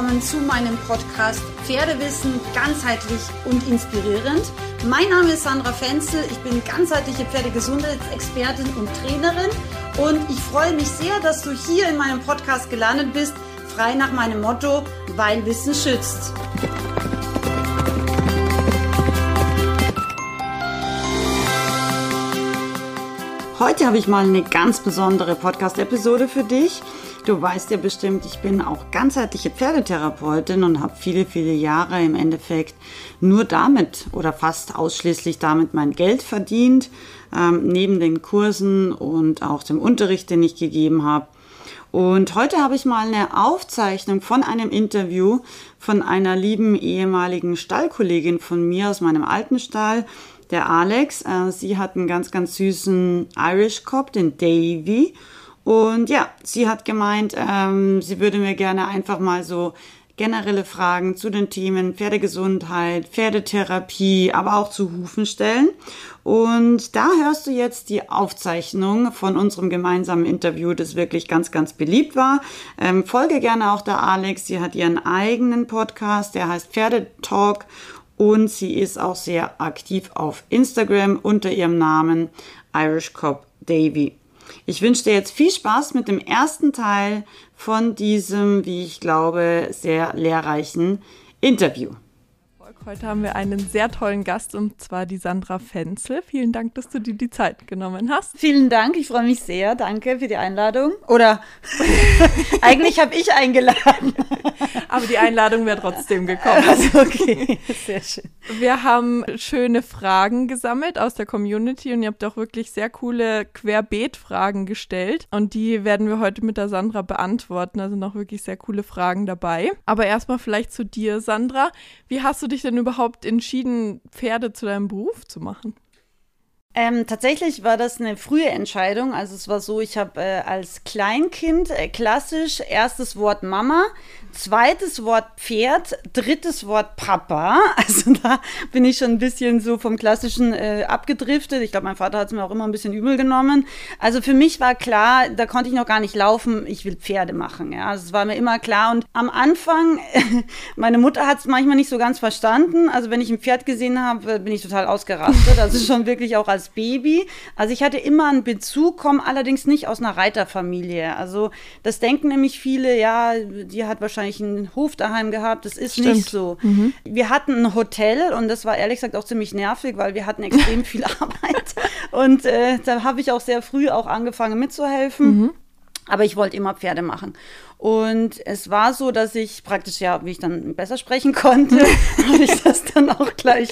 willkommen zu meinem Podcast Pferdewissen ganzheitlich und inspirierend. Mein Name ist Sandra Fenzel, ich bin ganzheitliche Pferdegesundheitsexpertin und Trainerin und ich freue mich sehr, dass du hier in meinem Podcast gelandet bist, frei nach meinem Motto, weil Wissen schützt. Heute habe ich mal eine ganz besondere Podcast-Episode für dich. Du weißt ja bestimmt, ich bin auch ganzheitliche Pferdetherapeutin und habe viele, viele Jahre im Endeffekt nur damit oder fast ausschließlich damit mein Geld verdient, ähm, neben den Kursen und auch dem Unterricht, den ich gegeben habe. Und heute habe ich mal eine Aufzeichnung von einem Interview von einer lieben ehemaligen Stallkollegin von mir aus meinem alten Stall, der Alex. Äh, sie hat einen ganz, ganz süßen Irish Cop, den Davy. Und ja, sie hat gemeint, ähm, sie würde mir gerne einfach mal so generelle Fragen zu den Themen Pferdegesundheit, Pferdetherapie, aber auch zu Hufen stellen. Und da hörst du jetzt die Aufzeichnung von unserem gemeinsamen Interview, das wirklich ganz, ganz beliebt war. Ähm, folge gerne auch der Alex. Sie hat ihren eigenen Podcast, der heißt Pferdetalk und sie ist auch sehr aktiv auf Instagram unter ihrem Namen Irish Cop Davy. Ich wünsche dir jetzt viel Spaß mit dem ersten Teil von diesem, wie ich glaube, sehr lehrreichen Interview. Heute haben wir einen sehr tollen Gast und zwar die Sandra Fenzel. Vielen Dank, dass du dir die Zeit genommen hast. Vielen Dank, ich freue mich sehr. Danke für die Einladung. Oder eigentlich habe ich eingeladen. Aber die Einladung wäre trotzdem gekommen. Also okay, sehr schön. Wir haben schöne Fragen gesammelt aus der Community und ihr habt auch wirklich sehr coole Querbeet-Fragen gestellt und die werden wir heute mit der Sandra beantworten. Also noch wirklich sehr coole Fragen dabei. Aber erstmal vielleicht zu dir, Sandra. Wie hast du dich denn denn überhaupt entschieden, Pferde zu deinem Beruf zu machen? Ähm, tatsächlich war das eine frühe Entscheidung. Also es war so, ich habe äh, als Kleinkind äh, klassisch erstes Wort Mama, zweites Wort Pferd, drittes Wort Papa. Also da bin ich schon ein bisschen so vom Klassischen äh, abgedriftet. Ich glaube, mein Vater hat es mir auch immer ein bisschen übel genommen. Also für mich war klar, da konnte ich noch gar nicht laufen, ich will Pferde machen. Ja, also es war mir immer klar. Und am Anfang, meine Mutter hat es manchmal nicht so ganz verstanden. Also wenn ich ein Pferd gesehen habe, bin ich total ausgerastet. Also schon wirklich auch als Baby. Also ich hatte immer einen Bezug, komme allerdings nicht aus einer Reiterfamilie. Also das denken nämlich viele, ja, die hat wahrscheinlich wahrscheinlich einen Hof daheim gehabt. Das ist Stimmt. nicht so. Mhm. Wir hatten ein Hotel und das war ehrlich gesagt auch ziemlich nervig, weil wir hatten extrem viel Arbeit. Und äh, da habe ich auch sehr früh auch angefangen mitzuhelfen. Mhm. Aber ich wollte immer Pferde machen. Und es war so, dass ich praktisch, ja, wie ich dann besser sprechen konnte, habe ich das dann auch gleich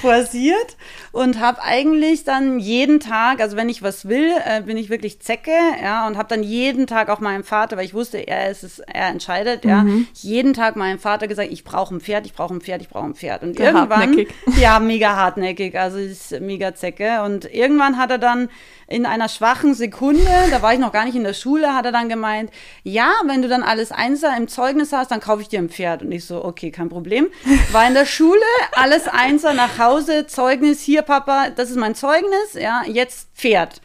forciert und habe eigentlich dann jeden Tag, also wenn ich was will, äh, bin ich wirklich Zecke, ja, und habe dann jeden Tag auch meinem Vater, weil ich wusste, er ist es, er entscheidet, ja, mhm. jeden Tag meinem Vater gesagt, ich brauche ein Pferd, ich brauche ein Pferd, ich brauche ein Pferd. Und Der irgendwann, hartnäckig. ja, mega hartnäckig, also ist mega Zecke. Und irgendwann hat er dann in einer schwachen Sekunde, da war ich noch gar nicht in der Schule, hat er dann gemeint, ja, wenn du dann alles Einser im Zeugnis hast, dann kaufe ich dir ein Pferd. Und ich so, okay, kein Problem. War in der Schule, alles Einser nach Hause, Zeugnis, hier Papa, das ist mein Zeugnis, ja, jetzt Pferd.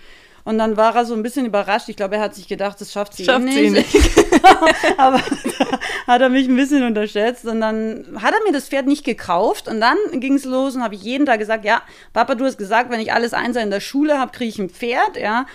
Und dann war er so ein bisschen überrascht. Ich glaube, er hat sich gedacht, das schafft sie eh schafft eh nicht. Sie nicht. Aber da hat er mich ein bisschen unterschätzt. Und dann hat er mir das Pferd nicht gekauft. Und dann ging es los und habe ich jeden Tag gesagt, ja, Papa, du hast gesagt, wenn ich alles eins in der Schule habe, kriege ich ein Pferd, ja.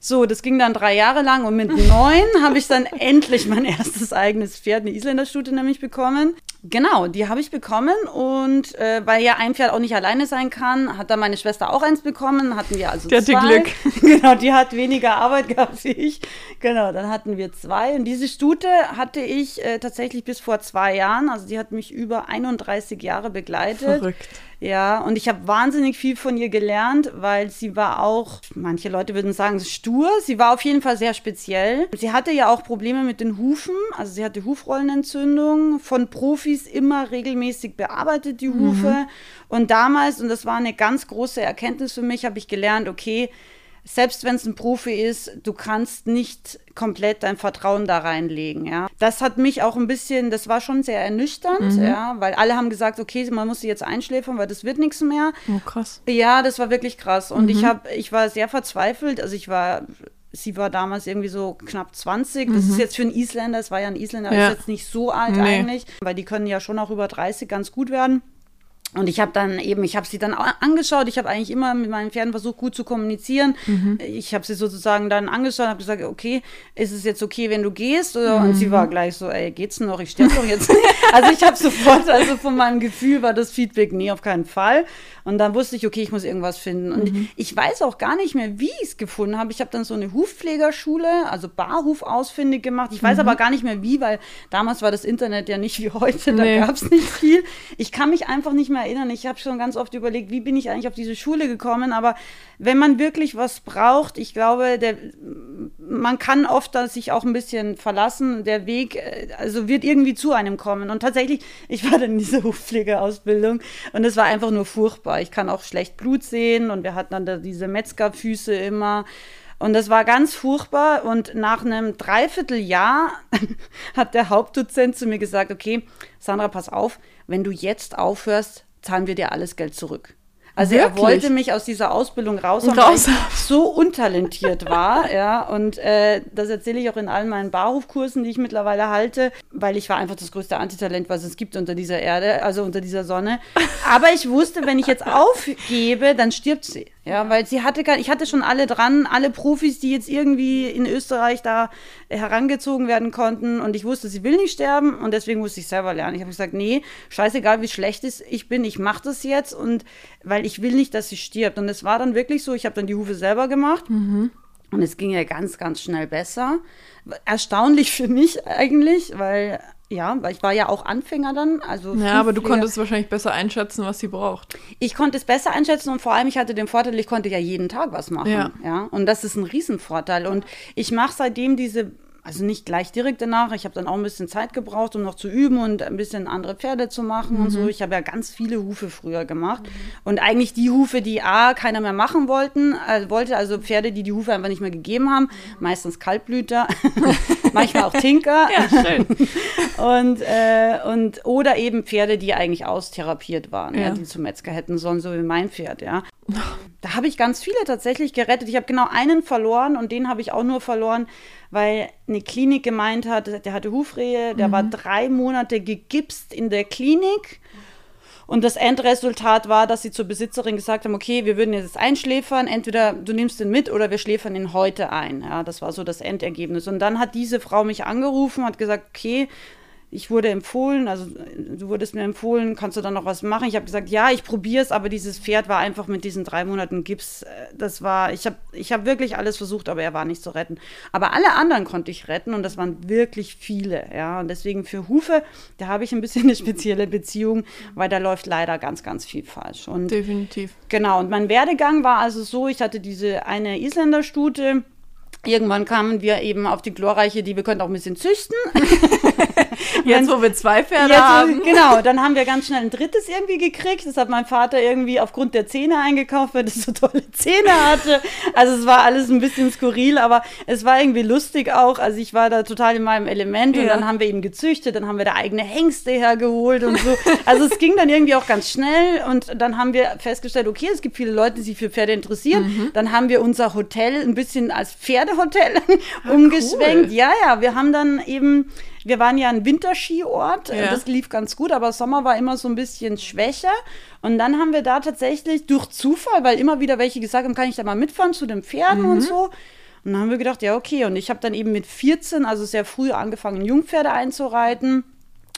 So, das ging dann drei Jahre lang und mit neun habe ich dann endlich mein erstes eigenes Pferd, eine Isländerstute nämlich bekommen. Genau, die habe ich bekommen und äh, weil ja ein Pferd auch nicht alleine sein kann, hat dann meine Schwester auch eins bekommen, hatten wir also die zwei. Hatte Glück. genau, die hat weniger Arbeit gehabt wie ich. Genau, dann hatten wir zwei und diese Stute hatte ich äh, tatsächlich bis vor zwei Jahren, also die hat mich über 31 Jahre begleitet. Verrückt. Ja, und ich habe wahnsinnig viel von ihr gelernt, weil sie war auch, manche Leute würden sagen, stur. Sie war auf jeden Fall sehr speziell. Sie hatte ja auch Probleme mit den Hufen, also sie hatte Hufrollenentzündung, von Profis immer regelmäßig bearbeitet, die Hufe. Mhm. Und damals, und das war eine ganz große Erkenntnis für mich, habe ich gelernt, okay, selbst wenn es ein Profi ist, du kannst nicht komplett dein Vertrauen da reinlegen, ja. Das hat mich auch ein bisschen, das war schon sehr ernüchternd, mhm. ja, weil alle haben gesagt, okay, man muss sie jetzt einschläfern, weil das wird nichts mehr. Oh, krass. Ja, das war wirklich krass und mhm. ich habe ich war sehr verzweifelt, also ich war sie war damals irgendwie so knapp 20. Das ist jetzt für einen Isländer, es war ja ein Isländer, Ja. ist jetzt nicht so alt Nee. eigentlich, weil die können ja schon auch über 30 ganz gut werden. Und ich habe dann eben, ich habe sie dann angeschaut. Ich habe eigentlich immer mit meinen Pferden versucht, gut zu kommunizieren. Ich habe sie sozusagen dann angeschaut und habe gesagt, okay, ist es jetzt okay, wenn du gehst? Oder, Und sie war gleich so, ey, geht's noch? Ich sterbe doch jetzt. also ich habe sofort, also von meinem Gefühl war das Feedback, nee, auf keinen Fall. Und dann wusste ich, okay, ich muss irgendwas finden. Und ich weiß auch gar nicht mehr, wie ich es gefunden habe. Ich habe dann so eine Hufpflegerschule, also Barhuf ausfindig gemacht. Ich weiß aber gar nicht mehr wie, weil damals war das Internet ja nicht wie heute, da Nee. gab es nicht viel. Ich kann mich einfach nicht mehr erinnern. Ich habe schon ganz oft überlegt, wie bin ich eigentlich auf diese Schule gekommen. Aber wenn man wirklich was braucht, ich glaube, der, man kann oft sich auch ein bisschen verlassen. Der Weg, äh, also wird irgendwie zu einem kommen. Und tatsächlich, ich war dann in dieser Hufpflegeausbildung und es war einfach nur furchtbar. Ich kann auch schlecht Blut sehen und wir hatten dann da diese Metzgerfüße immer. Und das war ganz furchtbar. Und nach einem Dreivierteljahr hat der Hauptdozent zu mir gesagt, okay, Sandra, pass auf, wenn du jetzt aufhörst, zahlen wir dir alles Geld zurück. Also er Wirklich? wollte mich aus dieser Ausbildung raushauen, weil Raus- ich so untalentiert war, ja. Und äh, das erzähle ich auch in allen meinen Barhofkursen, die ich mittlerweile halte, weil ich war einfach das größte Antitalent, was es gibt unter dieser Erde, also unter dieser Sonne. Aber ich wusste, wenn ich jetzt aufgebe, dann stirbt sie. Ja, weil sie hatte ich hatte schon alle dran, alle Profis, die jetzt irgendwie in Österreich da herangezogen werden konnten. Und ich wusste, sie will nicht sterben und deswegen musste ich selber lernen. Ich habe gesagt, nee, scheißegal, wie schlecht es ich bin, ich mache das jetzt und weil ich will nicht, dass sie stirbt. Und es war dann wirklich so, ich habe dann die Hufe selber gemacht. Und es ging ja ganz, ganz schnell besser. Erstaunlich für mich eigentlich, weil, ja, weil ich war ja auch Anfänger dann. Also Ja, aber du konntest wahrscheinlich besser einschätzen, was sie braucht. ich konnte es besser einschätzen und vor allem ich hatte den Vorteil, ich konnte ja jeden Tag was machen. Ja. Ja. Und das ist ein Riesenvorteil. Und ich mache seitdem diese, also nicht gleich direkt danach, ich habe dann auch ein bisschen Zeit gebraucht, um noch zu üben und ein bisschen andere Pferde zu machen und so. Mhm. Ich habe ja ganz viele Hufe früher gemacht. Und eigentlich die Hufe, die A, keiner mehr machen wollten, äh, wollte, also Pferde, die die Hufe einfach nicht mehr gegeben haben, meistens Kaltblüter, manchmal auch Tinker. Ja, schön. Und, äh, und oder eben Pferde, die eigentlich austherapiert waren, ja. Ja. die zum Metzger hätten sollen, so wie mein Pferd, ja. Da habe ich ganz viele tatsächlich gerettet. Ich habe genau einen verloren und den habe ich auch nur verloren, weil eine Klinik gemeint hat, der hatte Hufrehe, der war drei Monate gegipst in der Klinik. Und das Endresultat war, dass sie zur Besitzerin gesagt haben, okay, wir würden jetzt einschläfern, entweder du nimmst ihn mit oder wir schläfern ihn heute ein. Ja, das war so das Endergebnis. Und dann hat diese Frau mich angerufen, hat gesagt, okay, ich wurde empfohlen, also du wurdest mir empfohlen, kannst du dann noch was machen? Ich habe gesagt, ja, ich probiere es, aber dieses Pferd war einfach mit diesen drei Monaten Gips, äh, das war, ich habe ich hab wirklich alles versucht, aber er war nicht zu retten. Aber alle anderen konnte ich retten und das waren wirklich viele, ja. Und deswegen für Hufe, da habe ich ein bisschen eine spezielle Beziehung, weil da läuft leider ganz, ganz viel falsch. Und Definitiv. Genau, und mein Werdegang war also so, ich hatte diese eine Isländerstute. Irgendwann kamen wir eben auf die glorreiche, die wir könnten auch ein bisschen züchten. Jetzt, wo wir zwei Pferde Jetzt, haben. Genau, dann haben wir ganz schnell ein drittes irgendwie gekriegt. Das hat mein Vater irgendwie aufgrund der Zähne eingekauft, weil das so tolle Zähne hatte. Also es war alles ein bisschen skurril, aber es war irgendwie lustig auch. Also ich war da total in meinem Element und Ja. dann haben wir ihn gezüchtet, dann haben wir da eigene Hengste hergeholt und so. Also es ging dann irgendwie auch ganz schnell und dann haben wir festgestellt, okay, es gibt viele Leute, die sich für Pferde interessieren. Mhm. Dann haben wir unser Hotel ein bisschen als Pferdehotel umgeschwenkt. cool. Ja, ja, wir haben dann eben, wir waren ja ein Winterskiort, äh, Ja. das lief ganz gut, aber Sommer war immer so ein bisschen schwächer. Und dann haben wir da tatsächlich durch Zufall, weil immer wieder welche gesagt haben, kann ich da mal mitfahren zu den Pferden und so. Und dann haben wir gedacht, ja, okay. Und ich habe dann eben mit 14, also sehr früh angefangen, Jungpferde einzureiten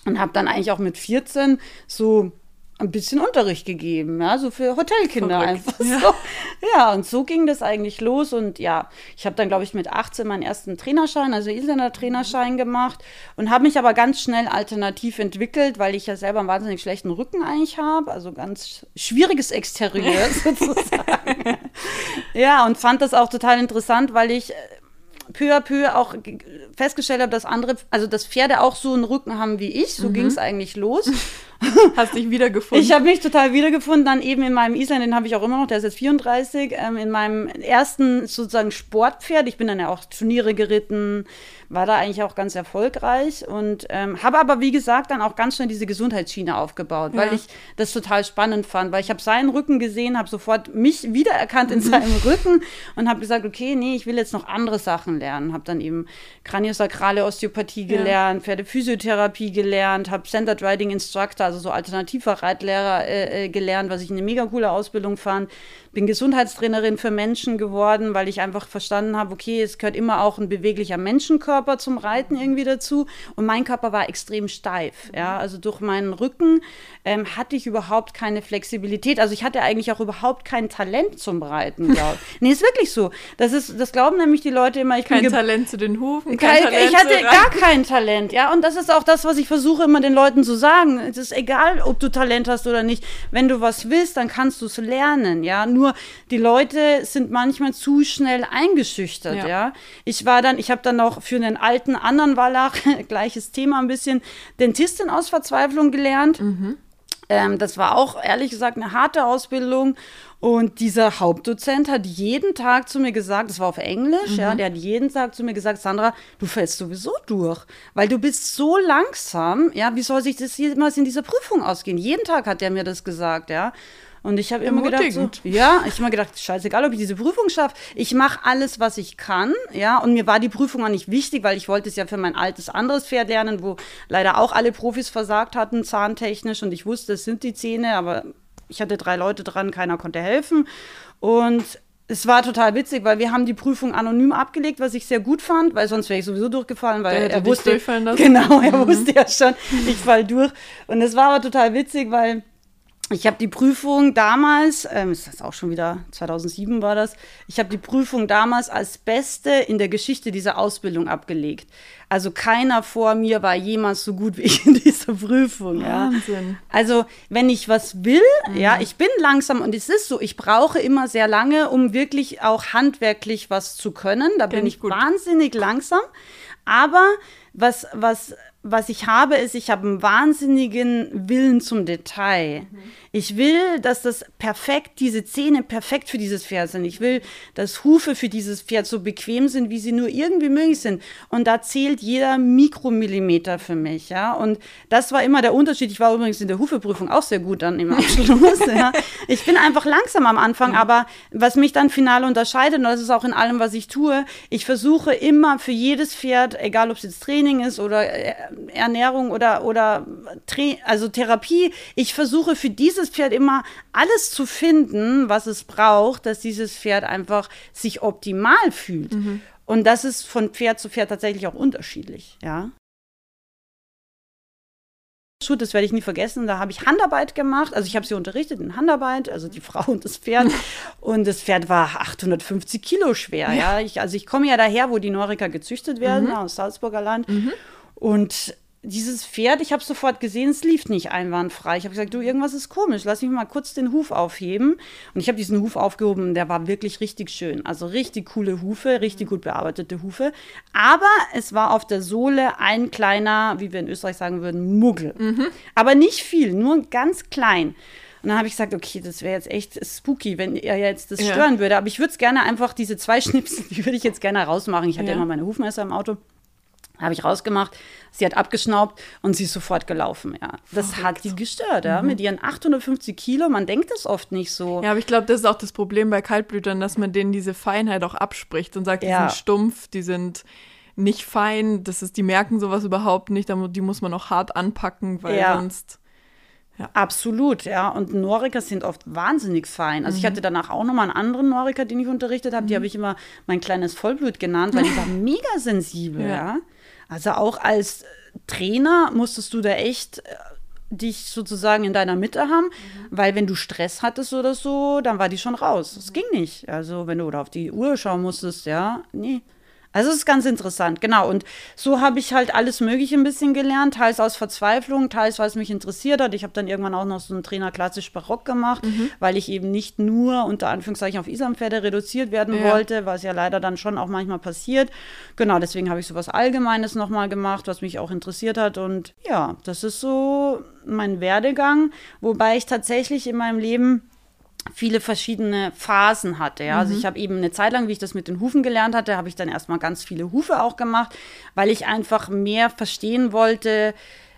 und habe dann eigentlich auch mit 14 so ein bisschen Unterricht gegeben, ja, so für Hotelkinder Verrückt. einfach so. Ja, und so ging das eigentlich los und ja, ich habe dann glaube ich mit 18 meinen ersten Trainerschein, also Isländer Trainerschein gemacht und habe mich aber ganz schnell alternativ entwickelt, weil ich ja selber einen wahnsinnig schlechten Rücken eigentlich habe, also ganz schwieriges Exterieur sozusagen. ja, und fand das auch total interessant, weil ich äh, peu à peu auch ge- festgestellt habe, dass andere, also dass Pferde auch so einen Rücken haben wie ich. So ging es eigentlich los. Hast dich wiedergefunden? Ich habe mich total wiedergefunden. Dann eben in meinem Island, den habe ich auch immer noch, der ist jetzt 34, ähm, in meinem ersten sozusagen Sportpferd. Ich bin dann ja auch Turniere geritten, war da eigentlich auch ganz erfolgreich und ähm, habe aber, wie gesagt, dann auch ganz schnell diese Gesundheitsschiene aufgebaut, ja. weil ich das total spannend fand, weil ich habe seinen Rücken gesehen, habe sofort mich wiedererkannt in mhm. seinem Rücken und habe gesagt, okay, nee, ich will jetzt noch andere Sachen lernen. Habe dann eben kraniosakrale Osteopathie gelernt, ja. Pferdephysiotherapie gelernt, habe Centered Riding Instructor, also so alternativer Reitlehrer äh, äh, gelernt, was ich eine mega coole Ausbildung fand bin Gesundheitstrainerin für Menschen geworden, weil ich einfach verstanden habe, okay, es gehört immer auch ein beweglicher Menschenkörper zum Reiten irgendwie dazu. Und mein Körper war extrem steif. Ja, also durch meinen Rücken ähm, hatte ich überhaupt keine Flexibilität. Also ich hatte eigentlich auch überhaupt kein Talent zum Reiten, glaube ich. nee, ist wirklich so. Das ist, das glauben nämlich die Leute immer. Ich kein Talent zu den Hufen. Kein, kein ich hatte gar kein Talent, ja. Und das ist auch das, was ich versuche immer den Leuten zu sagen. Es ist egal, ob du Talent hast oder nicht. Wenn du was willst, dann kannst du es lernen, ja. Nur nur die Leute sind manchmal zu schnell eingeschüchtert, ja. ja? Ich war dann, ich habe dann auch für einen alten anderen Wallach, gleiches Thema ein bisschen, Dentistin aus Verzweiflung gelernt. Mhm. Ähm, das war auch ehrlich gesagt eine harte Ausbildung. Und dieser Hauptdozent hat jeden Tag zu mir gesagt, das war auf Englisch, mhm. ja, der hat jeden Tag zu mir gesagt, Sandra, du fällst sowieso durch, weil du bist so langsam, ja, wie soll sich das jemals in dieser Prüfung ausgehen? Jeden Tag hat er mir das gesagt, ja. Und ich habe immer gedacht, so, ja, ich habe immer gedacht, scheißegal, ob ich diese Prüfung schaffe. Ich mache alles, was ich kann, ja. Und mir war die Prüfung auch nicht wichtig, weil ich wollte es ja für mein altes anderes Pferd lernen, wo leider auch alle Profis versagt hatten, zahntechnisch. Und ich wusste, es sind die Zähne, aber ich hatte drei Leute dran, keiner konnte helfen. Und es war total witzig, weil wir haben die Prüfung anonym abgelegt, was ich sehr gut fand, weil sonst wäre ich sowieso durchgefallen, weil er wusste, genau, er mhm. wusste ja schon, ich fall durch. Und es war aber total witzig, weil ich habe die Prüfung damals, ähm, ist das auch schon wieder 2007 war das, ich habe die Prüfung damals als Beste in der Geschichte dieser Ausbildung abgelegt. Also keiner vor mir war jemals so gut wie ich in dieser Prüfung. Wahnsinn. Ja. Also wenn ich was will, mhm. ja, ich bin langsam und es ist so, ich brauche immer sehr lange, um wirklich auch handwerklich was zu können. Da Kenn bin ich gut. wahnsinnig langsam. Aber was, was was ich habe, ist, ich habe einen wahnsinnigen Willen zum Detail. Mhm. Ich will, dass das perfekt, diese Zähne perfekt für dieses Pferd sind. Ich will, dass Hufe für dieses Pferd so bequem sind, wie sie nur irgendwie möglich sind. Und da zählt jeder Mikromillimeter für mich, ja. Und das war immer der Unterschied. Ich war übrigens in der Hufeprüfung auch sehr gut dann im Abschluss, ja. Ich bin einfach langsam am Anfang, aber was mich dann final unterscheidet, und das ist auch in allem, was ich tue, ich versuche immer für jedes Pferd, egal ob es jetzt Training ist oder äh, Ernährung oder, oder also Therapie. Ich versuche für dieses Pferd immer alles zu finden, was es braucht, dass dieses Pferd einfach sich optimal fühlt. Mhm. Und das ist von Pferd zu Pferd tatsächlich auch unterschiedlich, ja. Das werde ich nie vergessen. Da habe ich Handarbeit gemacht. Also ich habe sie unterrichtet in Handarbeit, also die Frau und das Pferd. Und das Pferd war 850 Kilo schwer. Ja, ja. Ich, also ich komme ja daher, wo die Norika gezüchtet werden, mhm. aus Salzburger Land. Mhm. Und dieses Pferd, ich habe sofort gesehen, es lief nicht einwandfrei. Ich habe gesagt, du, irgendwas ist komisch, lass mich mal kurz den Huf aufheben. Und ich habe diesen Huf aufgehoben, der war wirklich richtig schön. Also richtig coole Hufe, richtig gut bearbeitete Hufe. Aber es war auf der Sohle ein kleiner, wie wir in Österreich sagen würden, Muggel. Mhm. Aber nicht viel, nur ganz klein. Und dann habe ich gesagt, okay, das wäre jetzt echt spooky, wenn er jetzt das ja. stören würde. Aber ich würde es gerne einfach, diese zwei Schnipsel, die würde ich jetzt gerne rausmachen. Ich hatte ja immer meine Hufmesser im Auto. Habe ich rausgemacht. Sie hat abgeschnaubt und sie ist sofort gelaufen. Ja, das Verrückt. hat die gestört. Ja, mhm. mit ihren 850 Kilo. Man denkt das oft nicht so. Ja, aber ich glaube, das ist auch das Problem bei Kaltblütern, dass man denen diese Feinheit auch abspricht und sagt, die ja. sind stumpf, die sind nicht fein. Das ist, die merken sowas überhaupt nicht. Die muss man auch hart anpacken, weil ja. sonst. Ja. Absolut, ja. Und Noriker sind oft wahnsinnig fein. Also mhm. ich hatte danach auch nochmal einen anderen Noriker, den ich unterrichtet habe. Mhm. Die habe ich immer mein kleines Vollblut genannt, weil die war mega sensibel, ja. ja. Also auch als Trainer musstest du da echt äh, dich sozusagen in deiner Mitte haben, mhm. weil wenn du Stress hattest oder so, dann war die schon raus. Das mhm. ging nicht. Also wenn du da auf die Uhr schauen musstest, ja, nee. Also es ist ganz interessant, genau. Und so habe ich halt alles Mögliche ein bisschen gelernt, teils aus Verzweiflung, teils weil es mich interessiert hat. Ich habe dann irgendwann auch noch so einen Trainer klassisch Barock gemacht, mhm. weil ich eben nicht nur unter Anführungszeichen auf Isampferde reduziert werden ja. wollte, was ja leider dann schon auch manchmal passiert. Genau, deswegen habe ich so was Allgemeines nochmal gemacht, was mich auch interessiert hat. Und ja, das ist so mein Werdegang, wobei ich tatsächlich in meinem Leben viele verschiedene Phasen hatte. Ja? Also mhm. ich habe eben eine Zeit lang, wie ich das mit den Hufen gelernt hatte, habe ich dann erstmal ganz viele Hufe auch gemacht, weil ich einfach mehr verstehen wollte,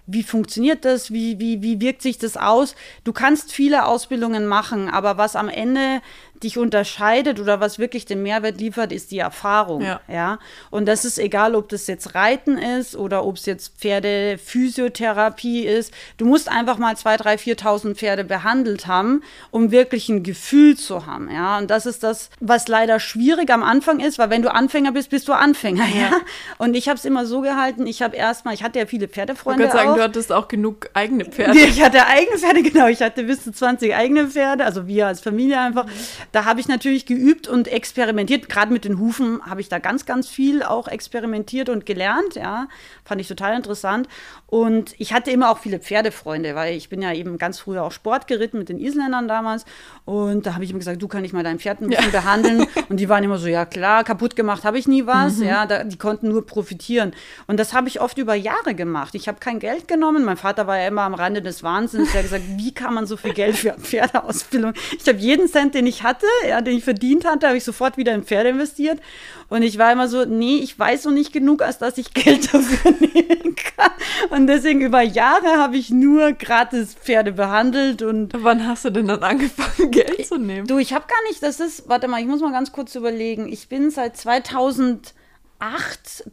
wie funktioniert das, wie, wie, wie wirkt sich das aus. Du kannst viele Ausbildungen machen, aber was am Ende dich unterscheidet oder was wirklich den Mehrwert liefert, ist die Erfahrung. Ja. ja? Und das ist egal, ob das jetzt Reiten ist oder ob es jetzt Pferdephysiotherapie ist. Du musst einfach mal 2.000, 3.000, 4.000 Pferde behandelt haben, um wirklich ein Gefühl zu haben. Ja? Und das ist das, was leider schwierig am Anfang ist, weil wenn du Anfänger bist, bist du Anfänger. Ja? ja? Und ich habe es immer so gehalten, ich habe erstmal, ich hatte ja viele Pferdefreunde. Ich würde sagen, auch. du hattest auch genug eigene Pferde. Ich hatte eigene Pferde, genau. Ich hatte bis zu 20 eigene Pferde, also wir als Familie einfach. Da habe ich natürlich geübt und experimentiert. Gerade mit den Hufen habe ich da ganz, ganz viel auch experimentiert und gelernt. Ja, fand ich total interessant. Und ich hatte immer auch viele Pferdefreunde, weil ich bin ja eben ganz früher auch Sport geritten mit den Isländern damals. Und da habe ich immer gesagt, du kann ich mal dein Pferd ein bisschen ja. behandeln. Und die waren immer so, ja klar, kaputt gemacht habe ich nie was. Mhm. Ja, da, die konnten nur profitieren. Und das habe ich oft über Jahre gemacht. Ich habe kein Geld genommen. Mein Vater war ja immer am Rande des Wahnsinns. Der hat gesagt, wie kann man so viel Geld für Pferdeausbildung? Ich habe jeden Cent, den ich hatte, ja, den ich verdient hatte, habe ich sofort wieder in Pferde investiert. Und ich war immer so, nee, ich weiß noch nicht genug, als dass ich Geld dafür nehmen kann. Und deswegen über Jahre habe ich nur gratis Pferde behandelt. Und Wann hast du denn dann angefangen, Geld zu nehmen? Du, ich habe gar nicht, das ist, warte mal, ich muss mal ganz kurz überlegen. Ich bin seit 2008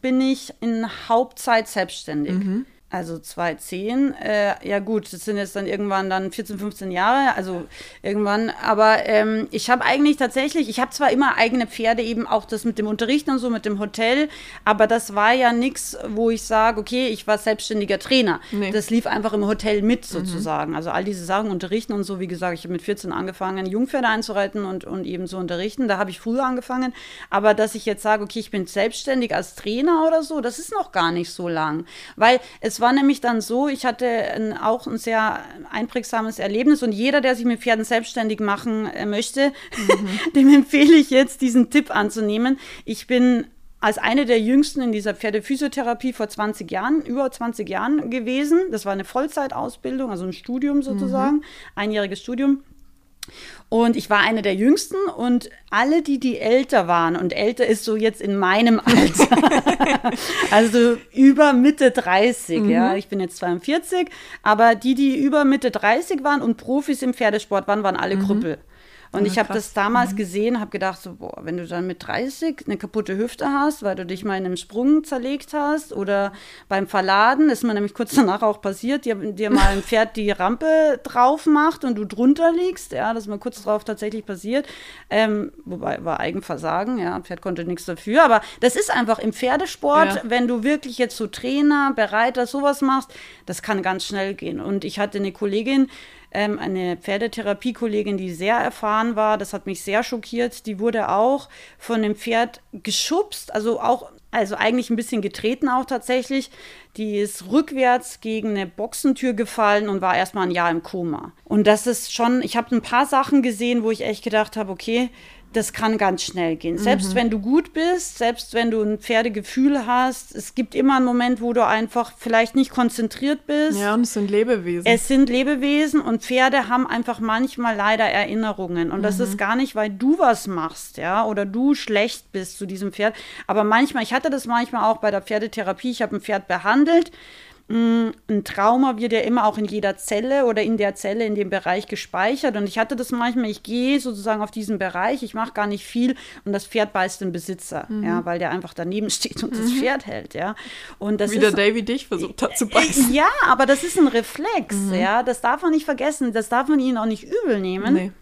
bin ich in Hauptzeit selbstständig. Mhm also 2010, äh, ja gut, das sind jetzt dann irgendwann dann 14, 15 Jahre, also irgendwann, aber ähm, ich habe eigentlich tatsächlich, ich habe zwar immer eigene Pferde, eben auch das mit dem Unterrichten und so, mit dem Hotel, aber das war ja nichts, wo ich sage, okay, ich war selbstständiger Trainer. Nee. Das lief einfach im Hotel mit mhm. sozusagen. Mhm. Also all diese Sachen, unterrichten und so, wie gesagt, ich habe mit 14 angefangen, Jungpferde einzureiten und, und eben so unterrichten, da habe ich früher angefangen, aber dass ich jetzt sage, okay, ich bin selbstständig als Trainer oder so, das ist noch gar nicht so lang, weil es war nämlich dann so, ich hatte ein, auch ein sehr einprägsames Erlebnis und jeder, der sich mit Pferden selbstständig machen äh, möchte, mhm. dem empfehle ich jetzt, diesen Tipp anzunehmen. Ich bin als eine der jüngsten in dieser Pferdephysiotherapie vor 20 Jahren, über 20 Jahren gewesen. Das war eine Vollzeitausbildung, also ein Studium sozusagen, mhm. einjähriges Studium. Und ich war eine der jüngsten und alle, die, die älter waren, und älter ist so jetzt in meinem Alter, also über Mitte 30, mhm. ja, ich bin jetzt 42, aber die, die über Mitte 30 waren und Profis im Pferdesport waren, waren alle mhm. Krüppel. Und ja, ich habe das damals mhm. gesehen, habe gedacht, so, boah, wenn du dann mit 30 eine kaputte Hüfte hast, weil du dich mal in einem Sprung zerlegt hast oder beim Verladen, ist mir nämlich kurz danach auch passiert, dir, dir mal ein Pferd die Rampe drauf macht und du drunter liegst, ja, das ist mir kurz darauf tatsächlich passiert, ähm, wobei war Eigenversagen, ja, Pferd konnte nichts dafür, aber das ist einfach im Pferdesport, ja. wenn du wirklich jetzt so Trainer, Bereiter, sowas machst, das kann ganz schnell gehen. Und ich hatte eine Kollegin, ähm, eine Pferdetherapiekollegin, die sehr erfahren war. Das hat mich sehr schockiert. Die wurde auch von dem Pferd geschubst, also auch also eigentlich ein bisschen getreten auch tatsächlich. Die ist rückwärts gegen eine Boxentür gefallen und war erstmal ein Jahr im Koma. Und das ist schon, ich habe ein paar Sachen gesehen, wo ich echt gedacht habe, okay, das kann ganz schnell gehen. Selbst mhm. wenn du gut bist, selbst wenn du ein Pferdegefühl hast, es gibt immer einen Moment, wo du einfach vielleicht nicht konzentriert bist. Ja, und es sind Lebewesen. Es sind Lebewesen und Pferde haben einfach manchmal leider Erinnerungen. Und mhm. das ist gar nicht, weil du was machst, ja, oder du schlecht bist zu diesem Pferd. Aber manchmal, ich hatte das manchmal auch bei der Pferdetherapie, ich habe ein Pferd behandelt ein Trauma wird ja immer auch in jeder Zelle oder in der Zelle in dem Bereich gespeichert. Und ich hatte das manchmal, ich gehe sozusagen auf diesen Bereich, ich mache gar nicht viel und das Pferd beißt den Besitzer, mhm. ja, weil der einfach daneben steht und mhm. das Pferd hält, ja. Und das Wie der Davy dich versucht hat zu beißen. Ja, aber das ist ein Reflex, mhm. ja. Das darf man nicht vergessen, das darf man ihnen auch nicht übel nehmen. Nee.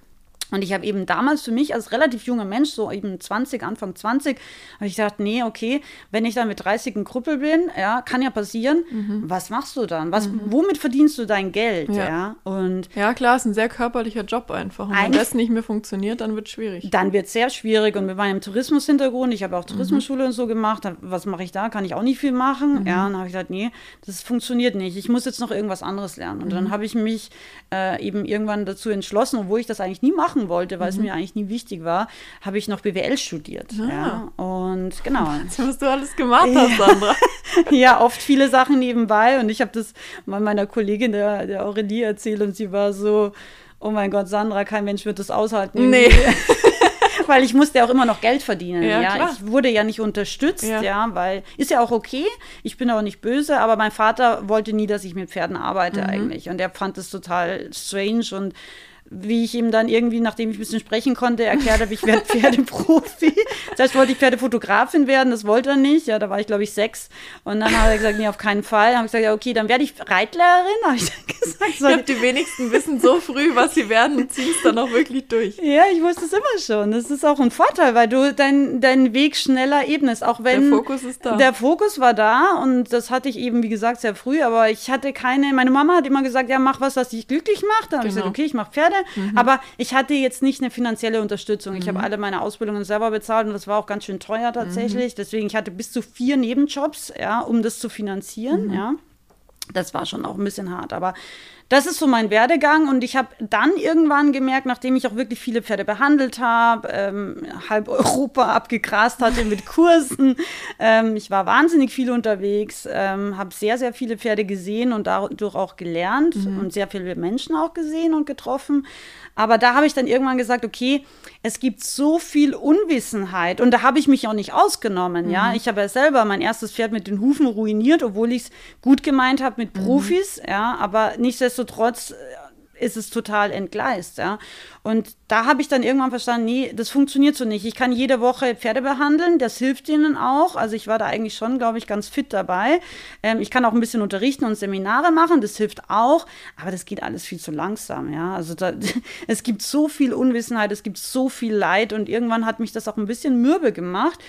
Und ich habe eben damals für mich als relativ junger Mensch, so eben 20, Anfang 20, habe ich gedacht, nee, okay, wenn ich dann mit 30 ein Krüppel bin, ja, kann ja passieren. Mhm. Was machst du dann? Was, mhm. Womit verdienst du dein Geld? Ja. ja. Und ja, klar, ist ein sehr körperlicher Job einfach. Und wenn das nicht mehr funktioniert, dann wird es schwierig. Dann wird es sehr schwierig. Und mit meinem Tourismushintergrund, ich habe auch Tourismusschule mhm. und so gemacht, was mache ich da? Kann ich auch nicht viel machen. Mhm. Ja, und dann habe ich gesagt, nee, das funktioniert nicht. Ich muss jetzt noch irgendwas anderes lernen. Und dann mhm. habe ich mich äh, eben irgendwann dazu entschlossen, obwohl ich das eigentlich nie machen machen wollte, weil mhm. es mir eigentlich nie wichtig war, habe ich noch BWL studiert. Ah. Ja. Und genau. Was du alles gemacht hast, Sandra. ja, oft viele Sachen nebenbei. Und ich habe das mal meiner Kollegin, der, der Aurelie, erzählt und sie war so, oh mein Gott, Sandra, kein Mensch wird das aushalten. Nee. weil ich musste auch immer noch Geld verdienen. Ja, ja. Ich wurde ja nicht unterstützt, ja. ja. weil ist ja auch okay. Ich bin auch nicht böse, aber mein Vater wollte nie, dass ich mit Pferden arbeite mhm. eigentlich. Und er fand es total strange und wie ich ihm dann irgendwie, nachdem ich ein bisschen sprechen konnte, erklärt habe, ich werde Pferdeprofi. Zuerst wollte ich Pferdefotografin werden, das wollte er nicht. Ja, da war ich, glaube ich, sechs. Und dann hat er gesagt, nee, auf keinen Fall. Dann habe ich gesagt, ja, okay, dann werde ich Reitlehrerin. Habe ich dann gesagt. Ich glaube, die wenigsten wissen so früh, was sie werden und ziehen es dann auch wirklich durch. Ja, ich wusste es immer schon. Das ist auch ein Vorteil, weil du deinen dein Weg schneller ebnest. Auch wenn der Fokus ist da. Der Fokus war da und das hatte ich eben, wie gesagt, sehr früh. Aber ich hatte keine, meine Mama hat immer gesagt, ja, mach was, was dich glücklich macht. Dann habe genau. ich gesagt, okay, ich mache Pferde. Mhm. Aber ich hatte jetzt nicht eine finanzielle Unterstützung. Ich habe mhm. alle meine Ausbildungen selber bezahlt und das war auch ganz schön teuer tatsächlich. Mhm. Deswegen, ich hatte bis zu vier Nebenjobs, ja, um das zu finanzieren, mhm. ja. Das war schon auch ein bisschen hart, aber das ist so mein Werdegang und ich habe dann irgendwann gemerkt, nachdem ich auch wirklich viele Pferde behandelt habe, ähm, halb Europa abgegrast hatte mit Kursen, ähm, ich war wahnsinnig viel unterwegs, ähm, habe sehr, sehr viele Pferde gesehen und dadurch auch gelernt mhm. und sehr viele Menschen auch gesehen und getroffen. Aber da habe ich dann irgendwann gesagt, okay, es gibt so viel Unwissenheit und da habe ich mich auch nicht ausgenommen. Mhm. Ja, ich habe ja selber mein erstes Pferd mit den Hufen ruiniert, obwohl ich es gut gemeint habe mit mhm. Profis. Mhm. Ja, aber nichtsdestotrotz ist es total entgleist, ja. Und da habe ich dann irgendwann verstanden, nee, das funktioniert so nicht. Ich kann jede Woche Pferde behandeln, das hilft ihnen auch. Also ich war da eigentlich schon, glaube ich, ganz fit dabei. Ähm, ich kann auch ein bisschen unterrichten und Seminare machen, das hilft auch, aber das geht alles viel zu langsam, ja. Also da, es gibt so viel Unwissenheit, es gibt so viel Leid und irgendwann hat mich das auch ein bisschen mürbe gemacht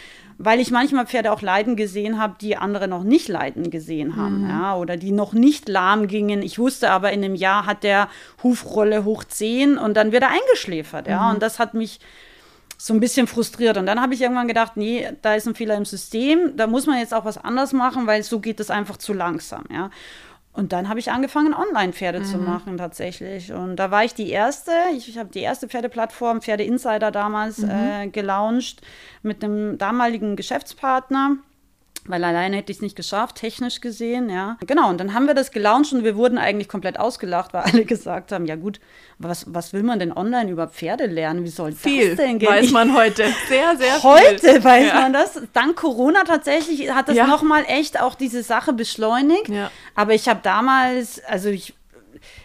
weil ich manchmal Pferde auch leiden gesehen habe, die andere noch nicht leiden gesehen haben, mhm. ja, oder die noch nicht lahm gingen. Ich wusste aber, in einem Jahr hat der Hufrolle hoch 10 und dann wird er eingeschläfert, ja, mhm. und das hat mich so ein bisschen frustriert. Und dann habe ich irgendwann gedacht, nee, da ist ein Fehler im System, da muss man jetzt auch was anders machen, weil so geht es einfach zu langsam, ja. Und dann habe ich angefangen, Online-Pferde mhm. zu machen tatsächlich. Und da war ich die erste. Ich, ich habe die erste Pferdeplattform, Pferde Insider damals, mhm. äh, gelauncht mit einem damaligen Geschäftspartner weil alleine hätte ich es nicht geschafft, technisch gesehen, ja. Genau, und dann haben wir das gelauncht und wir wurden eigentlich komplett ausgelacht, weil alle gesagt haben, ja gut, was, was will man denn online über Pferde lernen? Wie soll viel das denn gehen? weiß man heute. Sehr, sehr heute viel. Heute weiß ja. man das. Dank Corona tatsächlich hat das ja. nochmal echt auch diese Sache beschleunigt. Ja. Aber ich habe damals, also ich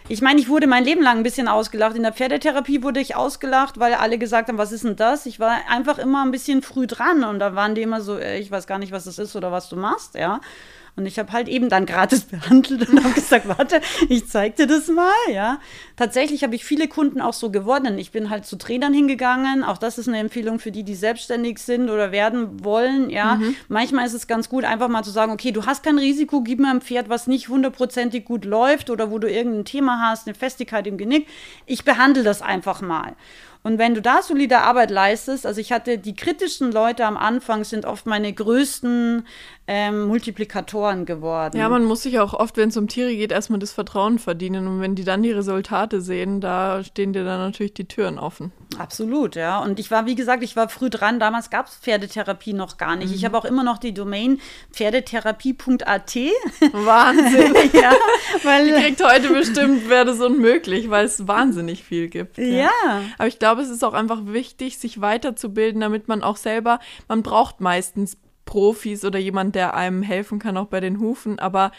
ich meine, ich wurde mein Leben lang ein bisschen ausgelacht. In der Pferdetherapie wurde ich ausgelacht, weil alle gesagt haben, was ist denn das? Ich war einfach immer ein bisschen früh dran und da waren die immer so, äh, ich weiß gar nicht, was das ist oder was du machst, ja. Und ich habe halt eben dann gratis behandelt und habe gesagt, warte, ich zeig dir das mal, ja. Tatsächlich habe ich viele Kunden auch so gewonnen. Ich bin halt zu Trainern hingegangen. Auch das ist eine Empfehlung für die, die selbstständig sind oder werden wollen, ja. Mhm. Manchmal ist es ganz gut, einfach mal zu sagen, okay, du hast kein Risiko, gib mir ein Pferd, was nicht hundertprozentig gut läuft oder wo du irgendein Thema hast, eine Festigkeit im Genick. Ich behandle das einfach mal. Und wenn du da solide Arbeit leistest, also ich hatte die kritischen Leute am Anfang sind oft meine größten ähm, Multiplikatoren geworden. Ja, man muss sich auch oft, wenn es um Tiere geht, erstmal das Vertrauen verdienen. Und wenn die dann die Resultate sehen, da stehen dir dann natürlich die Türen offen. Absolut, ja. Und ich war, wie gesagt, ich war früh dran. Damals gab es Pferdetherapie noch gar nicht. Mhm. Ich habe auch immer noch die Domain pferdetherapie.at. Wahnsinn. ja, weil die kriegt heute bestimmt, wäre das unmöglich, weil es wahnsinnig viel gibt. Ja. ja. Aber ich glaube, es ist auch einfach wichtig, sich weiterzubilden, damit man auch selber, man braucht meistens Profis oder jemand, der einem helfen kann, auch bei den Hufen, aber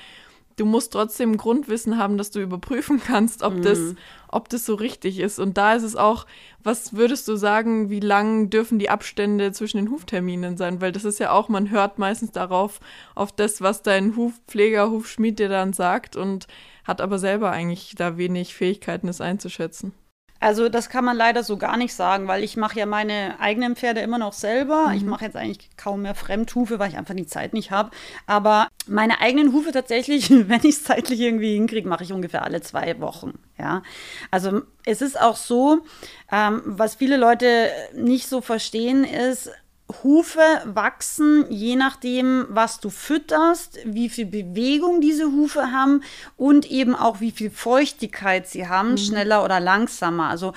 du musst trotzdem Grundwissen haben, dass du überprüfen kannst, ob, mhm. das, ob das so richtig ist. Und da ist es auch, was würdest du sagen, wie lang dürfen die Abstände zwischen den Hufterminen sein? Weil das ist ja auch, man hört meistens darauf, auf das, was dein Hufpfleger, Hufschmied dir dann sagt und hat aber selber eigentlich da wenig Fähigkeiten, es einzuschätzen. Also das kann man leider so gar nicht sagen, weil ich mache ja meine eigenen Pferde immer noch selber. Mhm. Ich mache jetzt eigentlich kaum mehr Fremdhufe, weil ich einfach die Zeit nicht habe. Aber meine eigenen Hufe tatsächlich, wenn ich es zeitlich irgendwie hinkriege, mache ich ungefähr alle zwei Wochen. Ja, also es ist auch so, ähm, was viele Leute nicht so verstehen, ist, Hufe wachsen je nachdem, was du fütterst, wie viel Bewegung diese Hufe haben und eben auch wie viel Feuchtigkeit sie haben, mhm. schneller oder langsamer. Also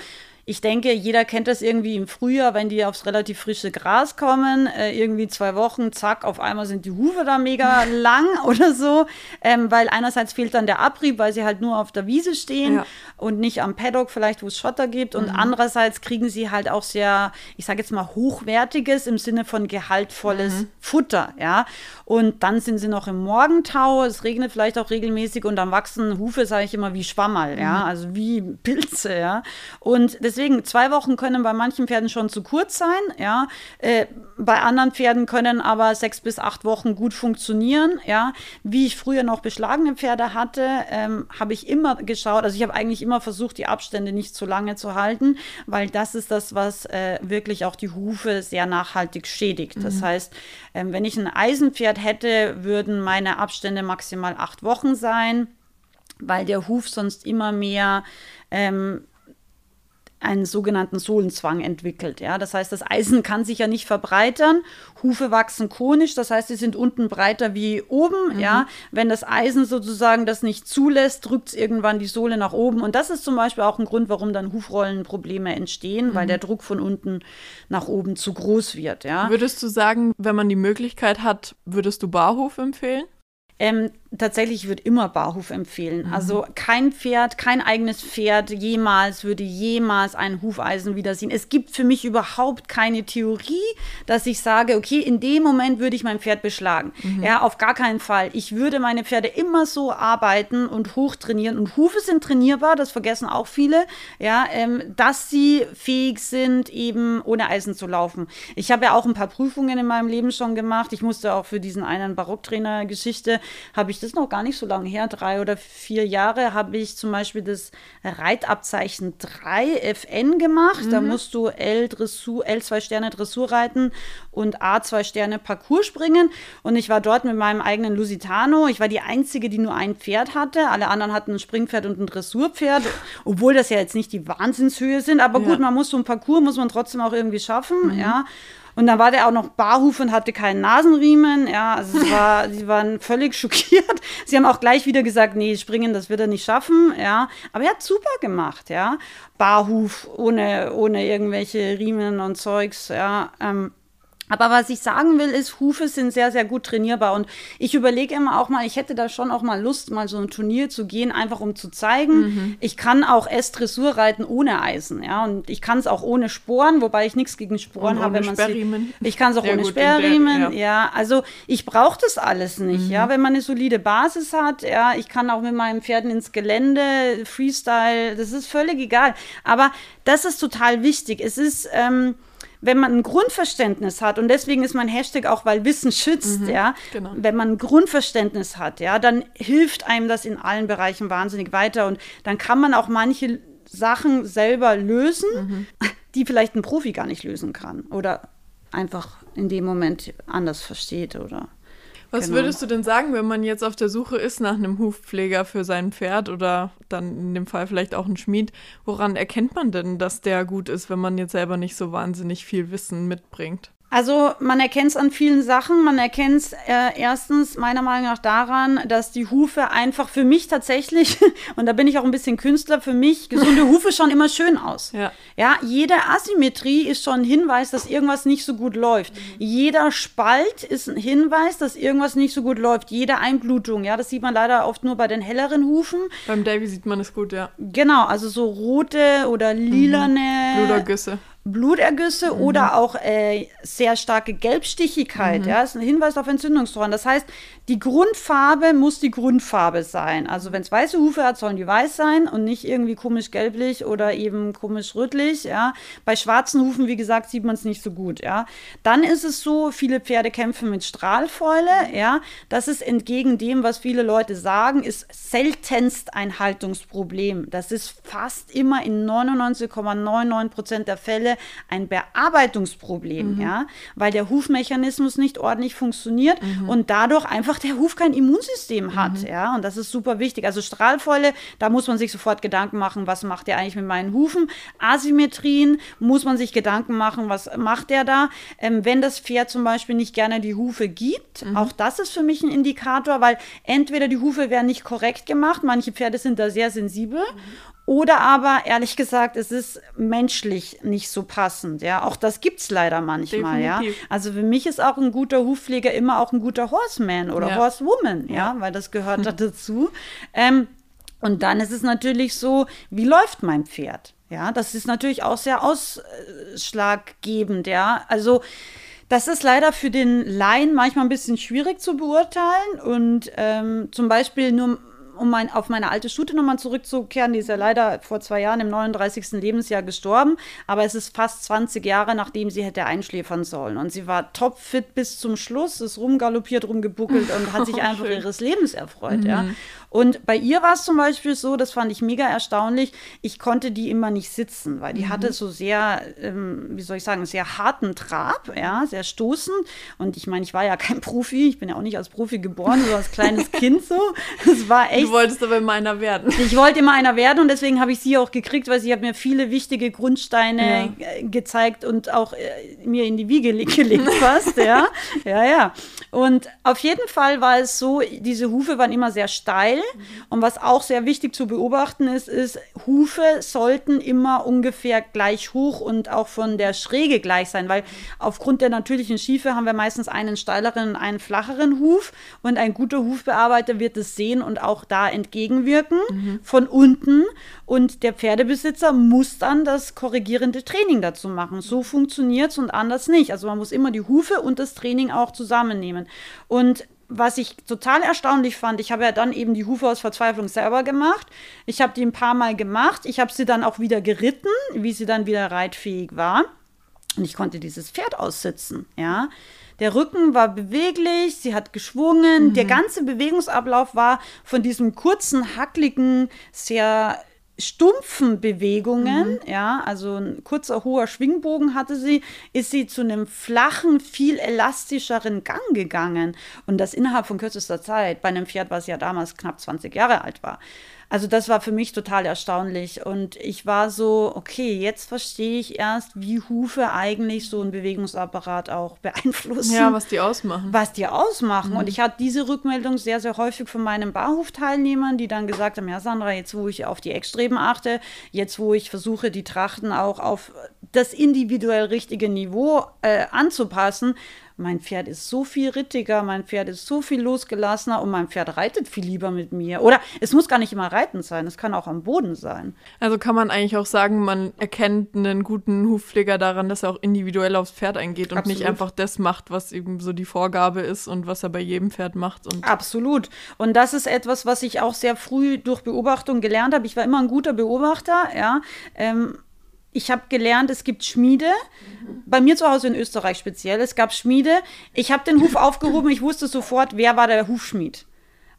ich denke, jeder kennt das irgendwie im Frühjahr, wenn die aufs relativ frische Gras kommen, äh, irgendwie zwei Wochen, zack, auf einmal sind die Hufe da mega lang oder so, ähm, weil einerseits fehlt dann der Abrieb, weil sie halt nur auf der Wiese stehen ja. und nicht am Paddock vielleicht, wo es Schotter gibt und mhm. andererseits kriegen sie halt auch sehr, ich sage jetzt mal hochwertiges im Sinne von gehaltvolles mhm. Futter, ja, und dann sind sie noch im Morgentau, es regnet vielleicht auch regelmäßig und dann wachsen Hufe, sage ich immer, wie Schwammerl, ja, mhm. also wie Pilze, ja, und deswegen deswegen, zwei Wochen können bei manchen Pferden schon zu kurz sein, ja. Äh, bei anderen Pferden können aber sechs bis acht Wochen gut funktionieren, ja. Wie ich früher noch beschlagene Pferde hatte, ähm, habe ich immer geschaut, also ich habe eigentlich immer versucht, die Abstände nicht zu lange zu halten, weil das ist das, was äh, wirklich auch die Hufe sehr nachhaltig schädigt. Mhm. Das heißt, ähm, wenn ich ein Eisenpferd hätte, würden meine Abstände maximal acht Wochen sein weil der Huf sonst immer mehr ähm, einen sogenannten Sohlenzwang entwickelt. Ja? Das heißt, das Eisen kann sich ja nicht verbreitern. Hufe wachsen konisch, das heißt, sie sind unten breiter wie oben. Mhm. Ja? Wenn das Eisen sozusagen das nicht zulässt, drückt es irgendwann die Sohle nach oben. Und das ist zum Beispiel auch ein Grund, warum dann Hufrollenprobleme entstehen, mhm. weil der Druck von unten nach oben zu groß wird. Ja? Würdest du sagen, wenn man die Möglichkeit hat, würdest du Barhof empfehlen? Ähm, tatsächlich, ich würde immer Barhof empfehlen. Mhm. Also kein Pferd, kein eigenes Pferd jemals würde jemals ein Hufeisen wiedersehen. Es gibt für mich überhaupt keine Theorie, dass ich sage, okay, in dem Moment würde ich mein Pferd beschlagen. Mhm. Ja, auf gar keinen Fall. Ich würde meine Pferde immer so arbeiten und hochtrainieren. Und Hufe sind trainierbar, das vergessen auch viele, ja, ähm, dass sie fähig sind, eben ohne Eisen zu laufen. Ich habe ja auch ein paar Prüfungen in meinem Leben schon gemacht. Ich musste auch für diesen einen Barocktrainer Geschichte habe ich das noch gar nicht so lange her, drei oder vier Jahre, habe ich zum Beispiel das Reitabzeichen 3 FN gemacht. Mhm. Da musst du L, Dressur, L zwei Sterne Dressur reiten und A zwei Sterne Parcours springen. Und ich war dort mit meinem eigenen Lusitano. Ich war die Einzige, die nur ein Pferd hatte. Alle anderen hatten ein Springpferd und ein Dressurpferd, obwohl das ja jetzt nicht die Wahnsinnshöhe sind. Aber ja. gut, man muss so ein Parcours, muss man trotzdem auch irgendwie schaffen. Mhm. Ja. Und dann war der auch noch barhuf und hatte keinen Nasenriemen. Ja, also es war, sie waren völlig schockiert. Sie haben auch gleich wieder gesagt, nee, springen, das wird er nicht schaffen. Ja, aber er hat super gemacht. Ja, Barhuf ohne, ohne irgendwelche Riemen und Zeugs. Ja, ähm, aber was ich sagen will, ist, Hufe sind sehr, sehr gut trainierbar. Und ich überlege immer auch mal, ich hätte da schon auch mal Lust, mal so ein Turnier zu gehen, einfach um zu zeigen, mhm. ich kann auch S-Dressur reiten ohne Eisen. Ja, und ich kann es auch ohne Sporen, wobei ich nichts gegen Sporen habe, wenn man Sperrriemen. Ich kann es auch sehr ohne Sperrriemen. Der, ja. ja. also ich brauche das alles nicht. Mhm. Ja, wenn man eine solide Basis hat, ja, ich kann auch mit meinen Pferden ins Gelände, Freestyle, das ist völlig egal. Aber das ist total wichtig. Es ist, ähm, wenn man ein Grundverständnis hat, und deswegen ist mein Hashtag auch, weil Wissen schützt, mhm, ja, genau. wenn man ein Grundverständnis hat, ja, dann hilft einem das in allen Bereichen wahnsinnig weiter und dann kann man auch manche Sachen selber lösen, mhm. die vielleicht ein Profi gar nicht lösen kann oder einfach in dem Moment anders versteht oder was genau. würdest du denn sagen, wenn man jetzt auf der Suche ist nach einem Hufpfleger für sein Pferd oder dann in dem Fall vielleicht auch ein Schmied? Woran erkennt man denn, dass der gut ist, wenn man jetzt selber nicht so wahnsinnig viel Wissen mitbringt? Also man erkennt es an vielen Sachen. Man erkennt es äh, erstens meiner Meinung nach daran, dass die Hufe einfach für mich tatsächlich, und da bin ich auch ein bisschen Künstler, für mich gesunde Hufe schauen immer schön aus. Ja. ja, jede Asymmetrie ist schon ein Hinweis, dass irgendwas nicht so gut läuft. Mhm. Jeder Spalt ist ein Hinweis, dass irgendwas nicht so gut läuft. Jede Einblutung, ja, das sieht man leider oft nur bei den helleren Hufen. Beim Davy sieht man es gut, ja. Genau, also so rote oder lilane. Mhm. Blutergüsse Blutergüsse mhm. oder auch äh, sehr starke Gelbstichigkeit. Mhm. Ja, ist ein Hinweis auf Entzündungsdrohungen. Das heißt, die Grundfarbe muss die Grundfarbe sein. Also wenn es weiße Hufe hat, sollen die weiß sein und nicht irgendwie komisch gelblich oder eben komisch rötlich. Ja, bei schwarzen Hufen, wie gesagt, sieht man es nicht so gut. Ja, dann ist es so, viele Pferde kämpfen mit Strahlfäule. Ja, das ist entgegen dem, was viele Leute sagen, ist seltenst ein Haltungsproblem. Das ist fast immer in 99,99 Prozent der Fälle ein Bearbeitungsproblem, mhm. ja, weil der Hufmechanismus nicht ordentlich funktioniert mhm. und dadurch einfach der Huf kein Immunsystem hat, mhm. ja, und das ist super wichtig. Also Strahlfäule, da muss man sich sofort Gedanken machen, was macht der eigentlich mit meinen Hufen? Asymmetrien muss man sich Gedanken machen, was macht der da? Ähm, wenn das Pferd zum Beispiel nicht gerne die Hufe gibt, mhm. auch das ist für mich ein Indikator, weil entweder die Hufe werden nicht korrekt gemacht, manche Pferde sind da sehr sensibel mhm. Oder aber, ehrlich gesagt, es ist menschlich nicht so passend. Ja, auch das gibt es leider manchmal. Definitiv. Ja, also für mich ist auch ein guter Hufpfleger immer auch ein guter Horseman oder ja. Horsewoman. Ja, ja, weil das gehört da dazu. Ähm, und dann ist es natürlich so, wie läuft mein Pferd? Ja, das ist natürlich auch sehr ausschlaggebend. Ja, also das ist leider für den Laien manchmal ein bisschen schwierig zu beurteilen. Und ähm, zum Beispiel nur um mein, auf meine alte Stute nochmal zurückzukehren, die ist ja leider vor zwei Jahren im 39. Lebensjahr gestorben, aber es ist fast 20 Jahre, nachdem sie hätte einschläfern sollen. Und sie war topfit bis zum Schluss, ist rumgaloppiert, rumgebuckelt und hat sich oh, einfach ihres Lebens erfreut. Mhm. Ja. Und bei ihr war es zum Beispiel so, das fand ich mega erstaunlich, ich konnte die immer nicht sitzen, weil die mhm. hatte so sehr, ähm, wie soll ich sagen, sehr harten Trab, ja, sehr stoßend. Und ich meine, ich war ja kein Profi, ich bin ja auch nicht als Profi geboren, so als kleines Kind so. Das war echt. Du wolltest aber immer einer werden. Ich wollte immer einer werden und deswegen habe ich sie auch gekriegt, weil sie hat mir viele wichtige Grundsteine ja. Äh, gezeigt und auch äh, mir in die Wiege gelegt fast, ja. Ja, ja. Und auf jeden Fall war es so, diese Hufe waren immer sehr steil Mhm. Und was auch sehr wichtig zu beobachten ist, ist, Hufe sollten immer ungefähr gleich hoch und auch von der Schräge gleich sein, weil aufgrund der natürlichen Schiefe haben wir meistens einen steileren und einen flacheren Huf und ein guter Hufbearbeiter wird es sehen und auch da entgegenwirken mhm. von unten und der Pferdebesitzer muss dann das korrigierende Training dazu machen. So funktioniert es und anders nicht. Also man muss immer die Hufe und das Training auch zusammennehmen. Und was ich total erstaunlich fand, ich habe ja dann eben die Hufe aus Verzweiflung selber gemacht. Ich habe die ein paar Mal gemacht. Ich habe sie dann auch wieder geritten, wie sie dann wieder reitfähig war. Und ich konnte dieses Pferd aussitzen, ja. Der Rücken war beweglich, sie hat geschwungen. Mhm. Der ganze Bewegungsablauf war von diesem kurzen, hackligen, sehr stumpfen Bewegungen, mhm. ja, also ein kurzer, hoher Schwingbogen hatte sie, ist sie zu einem flachen, viel elastischeren Gang gegangen. Und das innerhalb von kürzester Zeit, bei einem Pferd, was ja damals knapp 20 Jahre alt war. Also das war für mich total erstaunlich. Und ich war so, okay, jetzt verstehe ich erst, wie Hufe eigentlich so einen Bewegungsapparat auch beeinflussen. Ja, was die ausmachen. Was die ausmachen. Mhm. Und ich hatte diese Rückmeldung sehr, sehr häufig von meinen Barhufteilnehmern, die dann gesagt haben, ja Sandra, jetzt wo ich auf die Extremen achte, jetzt wo ich versuche, die Trachten auch auf das individuell richtige Niveau äh, anzupassen, mein Pferd ist so viel rittiger, mein Pferd ist so viel losgelassener und mein Pferd reitet viel lieber mit mir. Oder es muss gar nicht immer reiten sein, es kann auch am Boden sein. Also kann man eigentlich auch sagen, man erkennt einen guten Hufpfleger daran, dass er auch individuell aufs Pferd eingeht und Absolut. nicht einfach das macht, was eben so die Vorgabe ist und was er bei jedem Pferd macht. Und Absolut. Und das ist etwas, was ich auch sehr früh durch Beobachtung gelernt habe. Ich war immer ein guter Beobachter, ja. Ähm, ich habe gelernt, es gibt Schmiede. Bei mir zu Hause in Österreich speziell. Es gab Schmiede. Ich habe den Huf aufgehoben. Ich wusste sofort, wer war der Hufschmied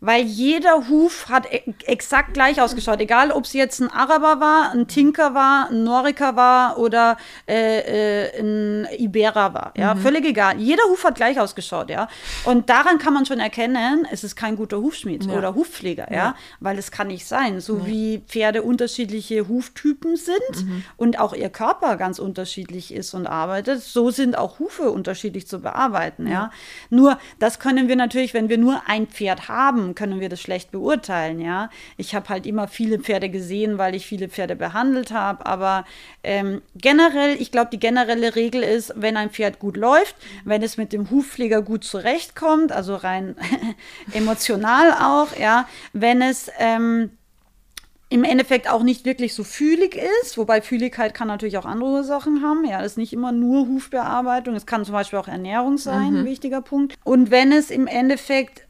weil jeder Huf hat e exakt gleich ausgeschaut. Egal, ob es jetzt ein Araber war, ein Tinker war, ein Noriker war oder äh, äh, ein Iberer war. Ja, mhm. völlig egal. Jeder Huf hat gleich ausgeschaut, ja. Und daran kann man schon erkennen, es ist kein guter Hufschmied ja. oder Hufpfleger, ja? ja, weil es kann nicht sein. So ja. wie Pferde unterschiedliche Huftypen sind mhm. und auch ihr Körper ganz unterschiedlich ist und arbeitet, so sind auch Hufe unterschiedlich zu bearbeiten, ja. Nur das können wir natürlich, wenn wir nur ein Pferd haben, können wir das schlecht beurteilen, ja. Ich habe halt immer viele Pferde gesehen, weil ich viele Pferde behandelt habe, aber ähm, generell, ich glaube, die generelle Regel ist, wenn ein Pferd gut läuft, wenn es mit dem Hufpfleger gut zurechtkommt, also rein emotional auch, ja, wenn es ähm, im Endeffekt auch nicht wirklich so fühlig ist, wobei Fühligkeit kann natürlich auch andere Sachen haben. Ja, das ist nicht immer nur Hufbearbeitung, es kann zum Beispiel auch Ernährung sein, mhm. ein wichtiger Punkt. Und wenn es im Endeffekt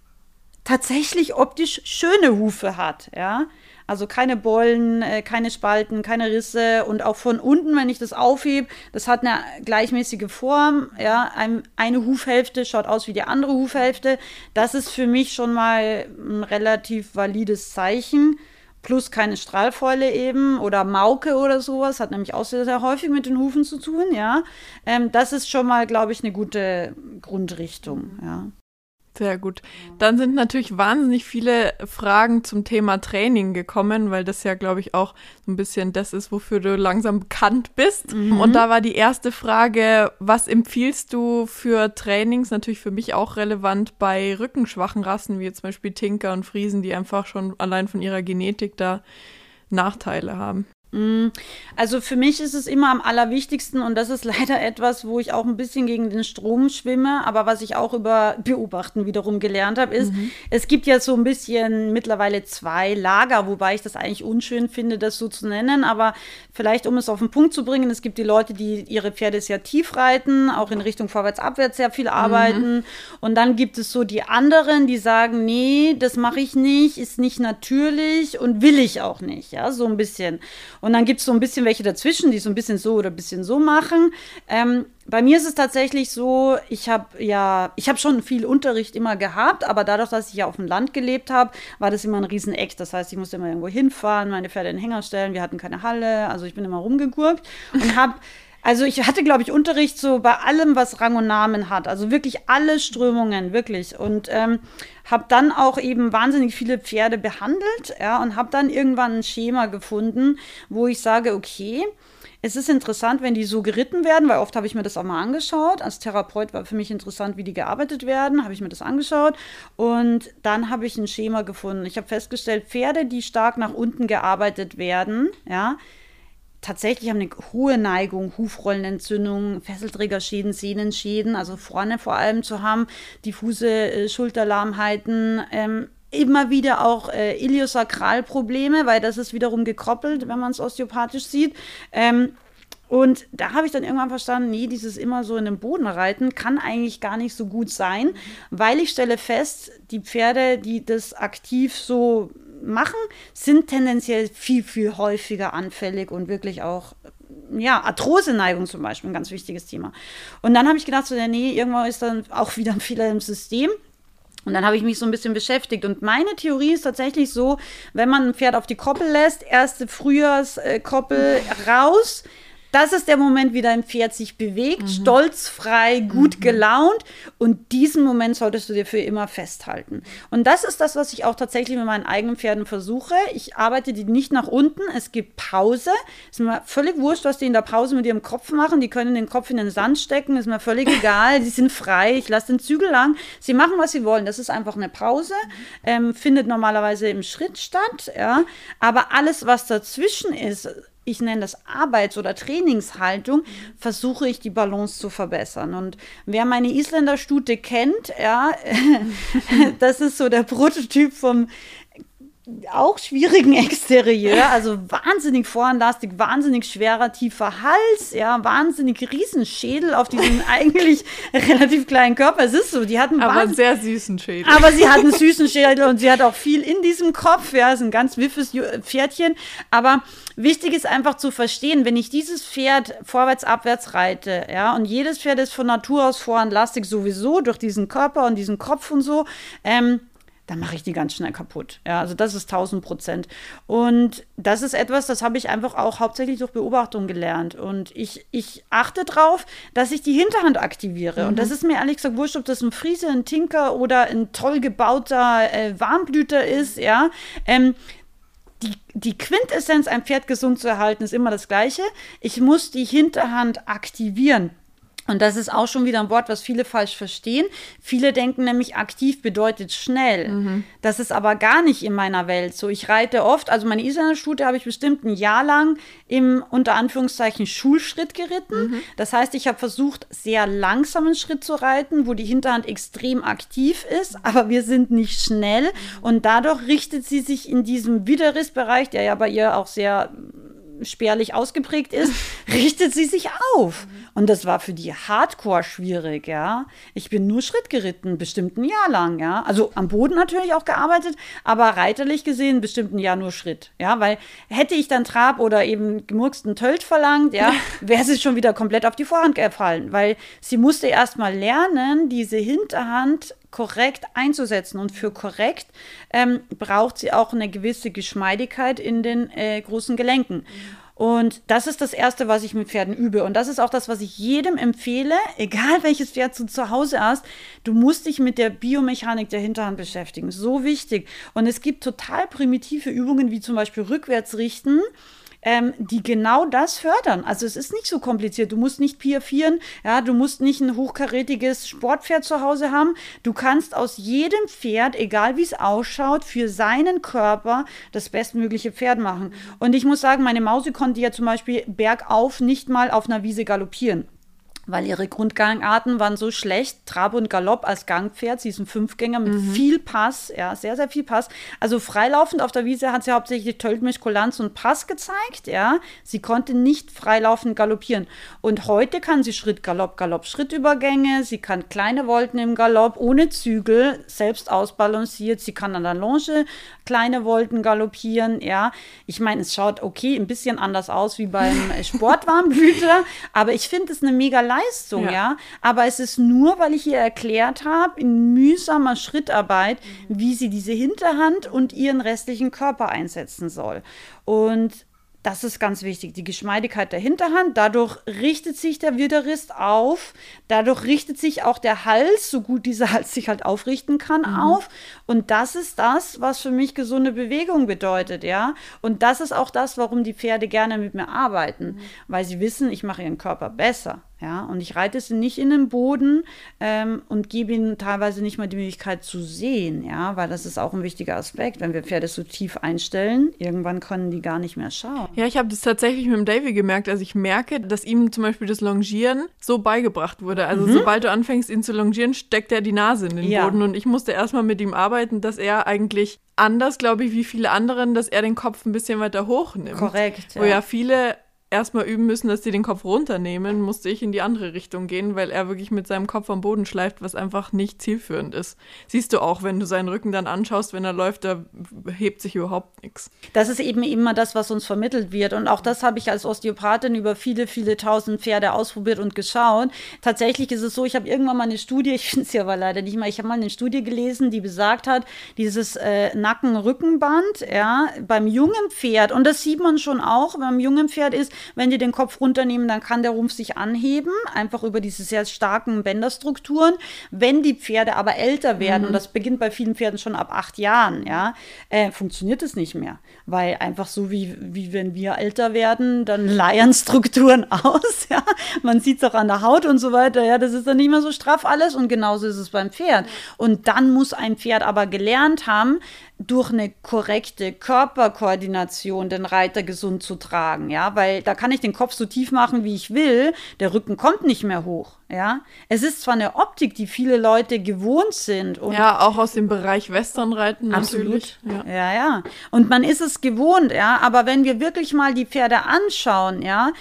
tatsächlich optisch schöne Hufe hat, ja, also keine Bollen, äh, keine Spalten, keine Risse und auch von unten, wenn ich das aufhebe, das hat eine gleichmäßige Form. Ja, ein, eine Hufhälfte schaut aus wie die andere Hufhälfte. Das ist für mich schon mal ein relativ valides Zeichen. Plus keine Strahlfäule eben oder Mauke oder sowas, hat nämlich auch sehr, sehr häufig mit den Hufen zu tun, ja. Ähm, das ist schon mal, glaube ich, eine gute Grundrichtung, ja. Sehr gut. Dann sind natürlich wahnsinnig viele Fragen zum Thema Training gekommen, weil das ja, glaube ich, auch so ein bisschen das ist, wofür du langsam bekannt bist. Mhm. Und da war die erste Frage, was empfiehlst du für Trainings? Natürlich für mich auch relevant bei rückenschwachen Rassen, wie zum Beispiel Tinker und Friesen, die einfach schon allein von ihrer Genetik da Nachteile haben. Mm, also für mich ist es immer am allerwichtigsten und das ist leider etwas, wo ich auch ein bisschen gegen den Strom schwimme, aber was ich auch über Beobachten wiederum gelernt habe, ist, mhm. es gibt ja so ein bisschen mittlerweile zwei Lager, wobei ich das eigentlich unschön finde, das so zu nennen, aber vielleicht um es auf den Punkt zu bringen, es gibt die Leute, die ihre Pferde sehr tief reiten, auch in Richtung vorwärts-abwärts sehr viel arbeiten mhm. und dann gibt es so die anderen, die sagen, nee, das mache ich nicht, ist nicht natürlich und will ich auch nicht, ja, so ein bisschen. Und dann gibt es so ein bisschen welche dazwischen, die so ein bisschen so oder ein bisschen so machen. Ähm, bei mir ist es tatsächlich so, ich habe ja, ich habe schon viel Unterricht immer gehabt, aber dadurch, dass ich ja auf dem Land gelebt habe, war das immer ein Rieseneck. Das heißt, ich musste immer irgendwo hinfahren, meine Pferde in den Hänger stellen, wir hatten keine Halle, also ich bin immer rumgegurkt und habe also ich hatte, glaube ich, Unterricht so bei allem, was Rang und Namen hat. Also wirklich alle Strömungen, wirklich. Und ähm, habe dann auch eben wahnsinnig viele Pferde behandelt, ja, und habe dann irgendwann ein Schema gefunden, wo ich sage, okay, es ist interessant, wenn die so geritten werden, weil oft habe ich mir das auch mal angeschaut. Als Therapeut war für mich interessant, wie die gearbeitet werden, habe ich mir das angeschaut. Und dann habe ich ein Schema gefunden. Ich habe festgestellt, Pferde, die stark nach unten gearbeitet werden, ja, tatsächlich haben eine hohe Neigung, Hufrollenentzündungen, Fesselträgerschäden, Sehnenschäden, also vorne vor allem zu haben, diffuse äh, Schulterlahmheiten, ähm, immer wieder auch äh, Iliosakralprobleme, weil das ist wiederum gekroppelt, wenn man es osteopathisch sieht. Ähm, und da habe ich dann irgendwann verstanden, nee, dieses immer so in den Boden reiten kann eigentlich gar nicht so gut sein, weil ich stelle fest, die Pferde, die das aktiv so machen, sind tendenziell viel, viel häufiger anfällig und wirklich auch ja, Arthroseneigung zum Beispiel, ein ganz wichtiges Thema. Und dann habe ich gedacht, so, nee, irgendwann ist dann auch wieder ein Fehler im System. Und dann habe ich mich so ein bisschen beschäftigt. Und meine Theorie ist tatsächlich so, wenn man ein Pferd auf die Koppel lässt, erste Frühjahrskoppel raus, das ist der Moment, wie dein Pferd sich bewegt, mhm. stolzfrei, gut mhm. gelaunt. Und diesen Moment solltest du dir für immer festhalten. Und das ist das, was ich auch tatsächlich mit meinen eigenen Pferden versuche. Ich arbeite die nicht nach unten. Es gibt Pause. Ist mir völlig wurscht, was die in der Pause mit ihrem Kopf machen. Die können den Kopf in den Sand stecken. Ist mir völlig egal. Die sind frei. Ich lasse den Zügel lang. Sie machen, was sie wollen. Das ist einfach eine Pause. Ähm, findet normalerweise im Schritt statt. Ja. Aber alles, was dazwischen ist, ich nenne das Arbeits- oder Trainingshaltung, versuche ich die Balance zu verbessern. Und wer meine Isländer-Stute kennt, ja, das ist so der Prototyp vom auch schwierigen Exterieur, also wahnsinnig voranlastig, wahnsinnig schwerer, tiefer Hals, ja, wahnsinnig Riesenschädel auf diesem eigentlich relativ kleinen Körper. Es ist so, die hatten aber einen sehr süßen Schädel. Aber sie hat einen süßen Schädel und sie hat auch viel in diesem Kopf, ja, ist ein ganz wiffes Pferdchen. Aber wichtig ist einfach zu verstehen, wenn ich dieses Pferd vorwärts, abwärts reite, ja, und jedes Pferd ist von Natur aus voranlastig sowieso durch diesen Körper und diesen Kopf und so, ähm, dann mache ich die ganz schnell kaputt. Ja, also das ist 1000 Prozent. Und das ist etwas, das habe ich einfach auch hauptsächlich durch Beobachtung gelernt. Und ich, ich achte darauf, dass ich die Hinterhand aktiviere. Mhm. Und das ist mir ehrlich gesagt wurscht, ob das ein Friese, ein Tinker oder ein toll gebauter äh, Warmblüter ist. Ja, ähm, die, die Quintessenz, ein Pferd gesund zu erhalten, ist immer das Gleiche. Ich muss die Hinterhand aktivieren. Und das ist auch schon wieder ein Wort, was viele falsch verstehen. Viele denken nämlich, aktiv bedeutet schnell. Mhm. Das ist aber gar nicht in meiner Welt so. Ich reite oft, also meine Islandstute habe ich bestimmt ein Jahr lang im unter Anführungszeichen Schulschritt geritten. Mhm. Das heißt, ich habe versucht, sehr langsamen Schritt zu reiten, wo die Hinterhand extrem aktiv ist, aber wir sind nicht schnell. Mhm. Und dadurch richtet sie sich in diesem Widerrissbereich, der ja bei ihr auch sehr spärlich ausgeprägt ist, richtet sie sich auf. Und das war für die hardcore schwierig, ja. Ich bin nur Schritt geritten, bestimmt ein Jahr lang, ja. Also am Boden natürlich auch gearbeitet, aber reiterlich gesehen bestimmt ein Jahr nur Schritt, ja. Weil hätte ich dann Trab oder eben gemurksten Tölt verlangt, ja, wäre sie schon wieder komplett auf die Vorhand gefallen, weil sie musste erst mal lernen, diese Hinterhand korrekt einzusetzen. Und für korrekt ähm, braucht sie auch eine gewisse Geschmeidigkeit in den äh, großen Gelenken. Und das ist das Erste, was ich mit Pferden übe. Und das ist auch das, was ich jedem empfehle, egal welches Pferd du zu Hause hast. Du musst dich mit der Biomechanik der Hinterhand beschäftigen. So wichtig. Und es gibt total primitive Übungen, wie zum Beispiel rückwärts richten ähm, die genau das fördern. Also es ist nicht so kompliziert. Du musst nicht piafieren, ja, du musst nicht ein hochkarätiges Sportpferd zu Hause haben. Du kannst aus jedem Pferd, egal wie es ausschaut, für seinen Körper das bestmögliche Pferd machen. Und ich muss sagen, meine Mausi konnte ja zum Beispiel bergauf nicht mal auf einer Wiese galoppieren weil ihre Grundgangarten waren so schlecht. Trab und Galopp als Gangpferd, sie ist ein Fünfgänger mit mhm. viel Pass, ja, sehr, sehr viel Pass. Also freilaufend auf der Wiese hat sie hauptsächlich Töltmisch, Kulanz und Pass gezeigt, ja. Sie konnte nicht freilaufend galoppieren. Und heute kann sie Schritt, Galopp, Galopp, Schrittübergänge, sie kann kleine Wolken im Galopp, ohne Zügel, selbst ausbalanciert. Sie kann an der Longe kleine Wolken galoppieren, ja. Ich meine, es schaut okay, ein bisschen anders aus wie beim Sportwarmblüter, aber ich finde es eine mega Leistung, ja. ja. Aber es ist nur, weil ich ihr erklärt habe, in mühsamer Schrittarbeit, mhm. wie sie diese Hinterhand und ihren restlichen Körper einsetzen soll. Und das ist ganz wichtig, die Geschmeidigkeit der Hinterhand. Dadurch richtet sich der Widerrist auf. Dadurch richtet sich auch der Hals, so gut dieser Hals sich halt aufrichten kann, mhm. auf. Und das ist das, was für mich gesunde Bewegung bedeutet, ja. Und das ist auch das, warum die Pferde gerne mit mir arbeiten, mhm. weil sie wissen, ich mache ihren Körper besser. Ja, und ich reite sie nicht in den Boden ähm, und gebe ihnen teilweise nicht mal die Möglichkeit zu sehen, ja, weil das ist auch ein wichtiger Aspekt. Wenn wir Pferde so tief einstellen, irgendwann können die gar nicht mehr schauen. Ja, ich habe das tatsächlich mit dem Davy gemerkt. Also ich merke, dass ihm zum Beispiel das Longieren so beigebracht wurde. Also mhm. sobald du anfängst, ihn zu longieren, steckt er die Nase in den ja. Boden. Und ich musste erstmal mit ihm arbeiten, dass er eigentlich anders, glaube ich, wie viele anderen, dass er den Kopf ein bisschen weiter hochnimmt. Korrekt. Wo ja viele erstmal üben müssen, dass sie den Kopf runternehmen, musste ich in die andere Richtung gehen, weil er wirklich mit seinem Kopf am Boden schleift, was einfach nicht zielführend ist. Siehst du auch, wenn du seinen Rücken dann anschaust, wenn er läuft, da hebt sich überhaupt nichts. Das ist eben immer das, was uns vermittelt wird. Und auch das habe ich als Osteopathin über viele, viele tausend Pferde ausprobiert und geschaut. Tatsächlich ist es so, ich habe irgendwann mal eine Studie, ich finde es ja aber leider nicht mal, ich habe mal eine Studie gelesen, die besagt hat, dieses äh, Nacken-Rückenband, ja, beim jungen Pferd, und das sieht man schon auch, beim jungen Pferd ist, wenn die den Kopf runternehmen, dann kann der Rumpf sich anheben, einfach über diese sehr starken Bänderstrukturen. Wenn die Pferde aber älter werden, mhm. und das beginnt bei vielen Pferden schon ab acht Jahren, ja, äh, funktioniert es nicht mehr. Weil einfach so wie, wie wenn wir älter werden, dann leiern Strukturen aus, ja. Man sieht es auch an der Haut und so weiter, ja, das ist dann nicht mehr so straff alles und genauso ist es beim Pferd. Und dann muss ein Pferd aber gelernt haben, durch eine korrekte Körperkoordination den Reiter gesund zu tragen, ja, weil da kann ich den Kopf so tief machen, wie ich will, der Rücken kommt nicht mehr hoch, ja. Es ist zwar eine Optik, die viele Leute gewohnt sind und ja, auch aus dem Bereich Westernreiten absolut, ja. ja, ja, und man ist es gewohnt, ja, aber wenn wir wirklich mal die Pferde anschauen, ja,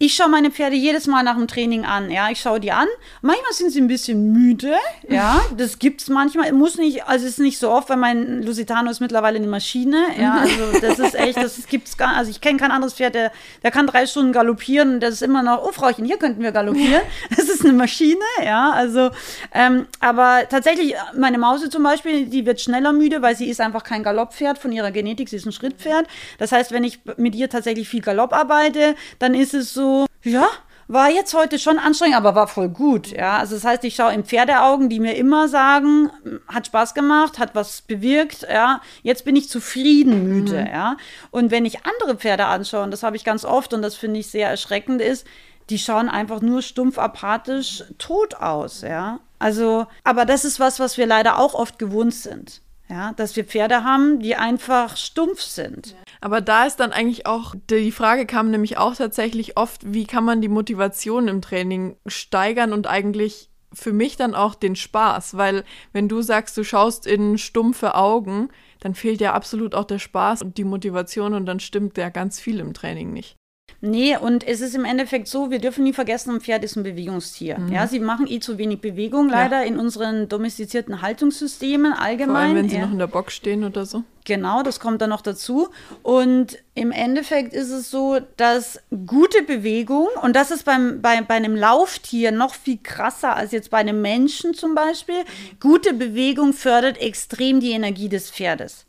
ich schaue meine Pferde jedes Mal nach dem Training an. Ja, ich schaue die an. Manchmal sind sie ein bisschen müde. Ja, das gibt's manchmal. Muss nicht, also es ist nicht so oft, weil mein Lusitano ist mittlerweile eine Maschine. Ja, also das ist echt, das gibt's gar. Also ich kenne kein anderes Pferd, der, der kann drei Stunden galoppieren. Das ist immer noch, oh Frauchen, hier könnten wir galoppieren. Das ist eine Maschine. Ja, also, ähm, aber tatsächlich meine Mause zum Beispiel, die wird schneller müde, weil sie ist einfach kein Galopppferd von ihrer Genetik. Sie ist ein Schrittpferd. Das heißt, wenn ich mit ihr tatsächlich viel Galopp arbeite, dann ist es so ja, war jetzt heute schon anstrengend, aber war voll gut. Ja, also das heißt, ich schaue in Pferdeaugen, die mir immer sagen, hat Spaß gemacht, hat was bewirkt. Ja, jetzt bin ich zufrieden müde. Mhm. Ja, und wenn ich andere Pferde anschaue, und das habe ich ganz oft und das finde ich sehr erschreckend, ist, die schauen einfach nur stumpf apathisch tot aus, ja. Also, aber das ist was, was wir leider auch oft gewohnt sind. Ja, dass wir Pferde haben, die einfach stumpf sind. Aber da ist dann eigentlich auch, die Frage kam nämlich auch tatsächlich oft, wie kann man die Motivation im Training steigern und eigentlich für mich dann auch den Spaß, weil wenn du sagst, du schaust in stumpfe Augen, dann fehlt ja absolut auch der Spaß und die Motivation und dann stimmt ja ganz viel im Training nicht. Nee, und es ist im Endeffekt so, wir dürfen nie vergessen, ein Pferd ist ein Bewegungstier. Mhm. Ja, sie machen eh zu wenig Bewegung, leider ja. in unseren domestizierten Haltungssystemen allgemein. Vor allem, wenn sie ja. noch in der Box stehen oder so. Genau, das kommt dann noch dazu. Und im Endeffekt ist es so, dass gute Bewegung, und das ist beim, bei, bei einem Lauftier noch viel krasser als jetzt bei einem Menschen zum Beispiel, gute Bewegung fördert extrem die Energie des Pferdes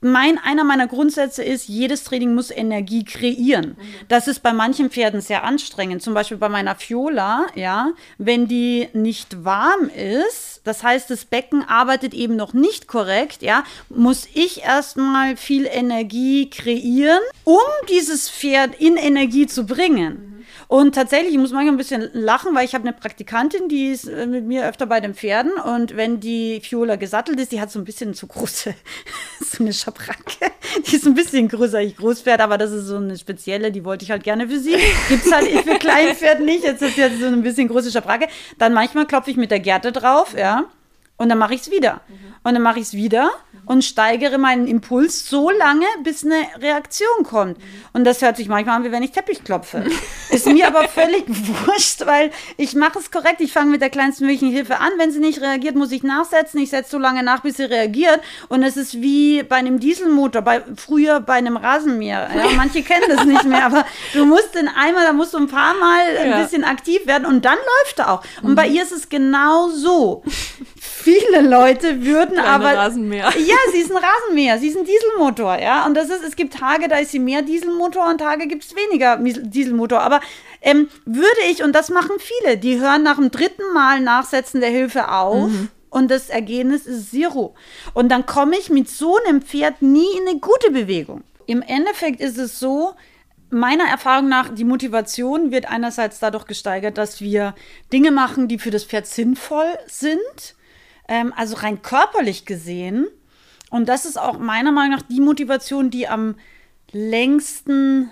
mein, einer meiner Grundsätze ist, jedes Training muss Energie kreieren. Das ist bei manchen Pferden sehr anstrengend. Zum Beispiel bei meiner Fiola, ja, wenn die nicht warm ist, das heißt, das Becken arbeitet eben noch nicht korrekt, ja, muss ich erstmal viel Energie kreieren, um dieses Pferd in Energie zu bringen. Und tatsächlich, ich muss manchmal ein bisschen lachen, weil ich habe eine Praktikantin, die ist äh, mit mir öfter bei den Pferden und wenn die Fiola gesattelt ist, die hat so ein bisschen zu große, so eine Schabracke. Die ist ein bisschen größer, ich Großpferd, aber das ist so eine spezielle, die wollte ich halt gerne für sie. Gibt es halt für Kleinpferd nicht. Jetzt ist jetzt so ein bisschen große Schabracke. Dann manchmal klopfe ich mit der Gerte drauf, ja. Und dann mache ich es wieder. Und dann mache ich es wieder und steigere meinen Impuls so lange, bis eine Reaktion kommt. Und das hört sich manchmal an, wie wenn ich Teppich klopfe. Ist mir aber völlig wurscht, weil ich mache es korrekt. Ich fange mit der kleinsten möglichen Hilfe an. Wenn sie nicht reagiert, muss ich nachsetzen. Ich setze so lange nach, bis sie reagiert. Und es ist wie bei einem Dieselmotor, bei, früher bei einem Rasenmäher. Ja, manche kennen das nicht mehr, aber du musst den einmal, da musst du ein paar Mal ein ja. bisschen aktiv werden und dann läuft er auch. Und mhm. bei ihr ist es genau so. Viele Leute würden Kleine aber. Rasenmäher. Ja, sie ist ein Rasenmäher, sie ist ein Dieselmotor, ja. Und das ist, es gibt Tage, da ist sie mehr Dieselmotor und Tage gibt es weniger Dieselmotor. Aber ähm, würde ich, und das machen viele, die hören nach dem dritten Mal Nachsetzen der Hilfe auf. Mhm. Und das Ergebnis ist Zero. Und dann komme ich mit so einem Pferd nie in eine gute Bewegung. Im Endeffekt ist es so, meiner Erfahrung nach, die Motivation wird einerseits dadurch gesteigert, dass wir Dinge machen, die für das Pferd sinnvoll sind. Ähm, also rein körperlich gesehen und das ist auch meiner Meinung nach die Motivation, die am längsten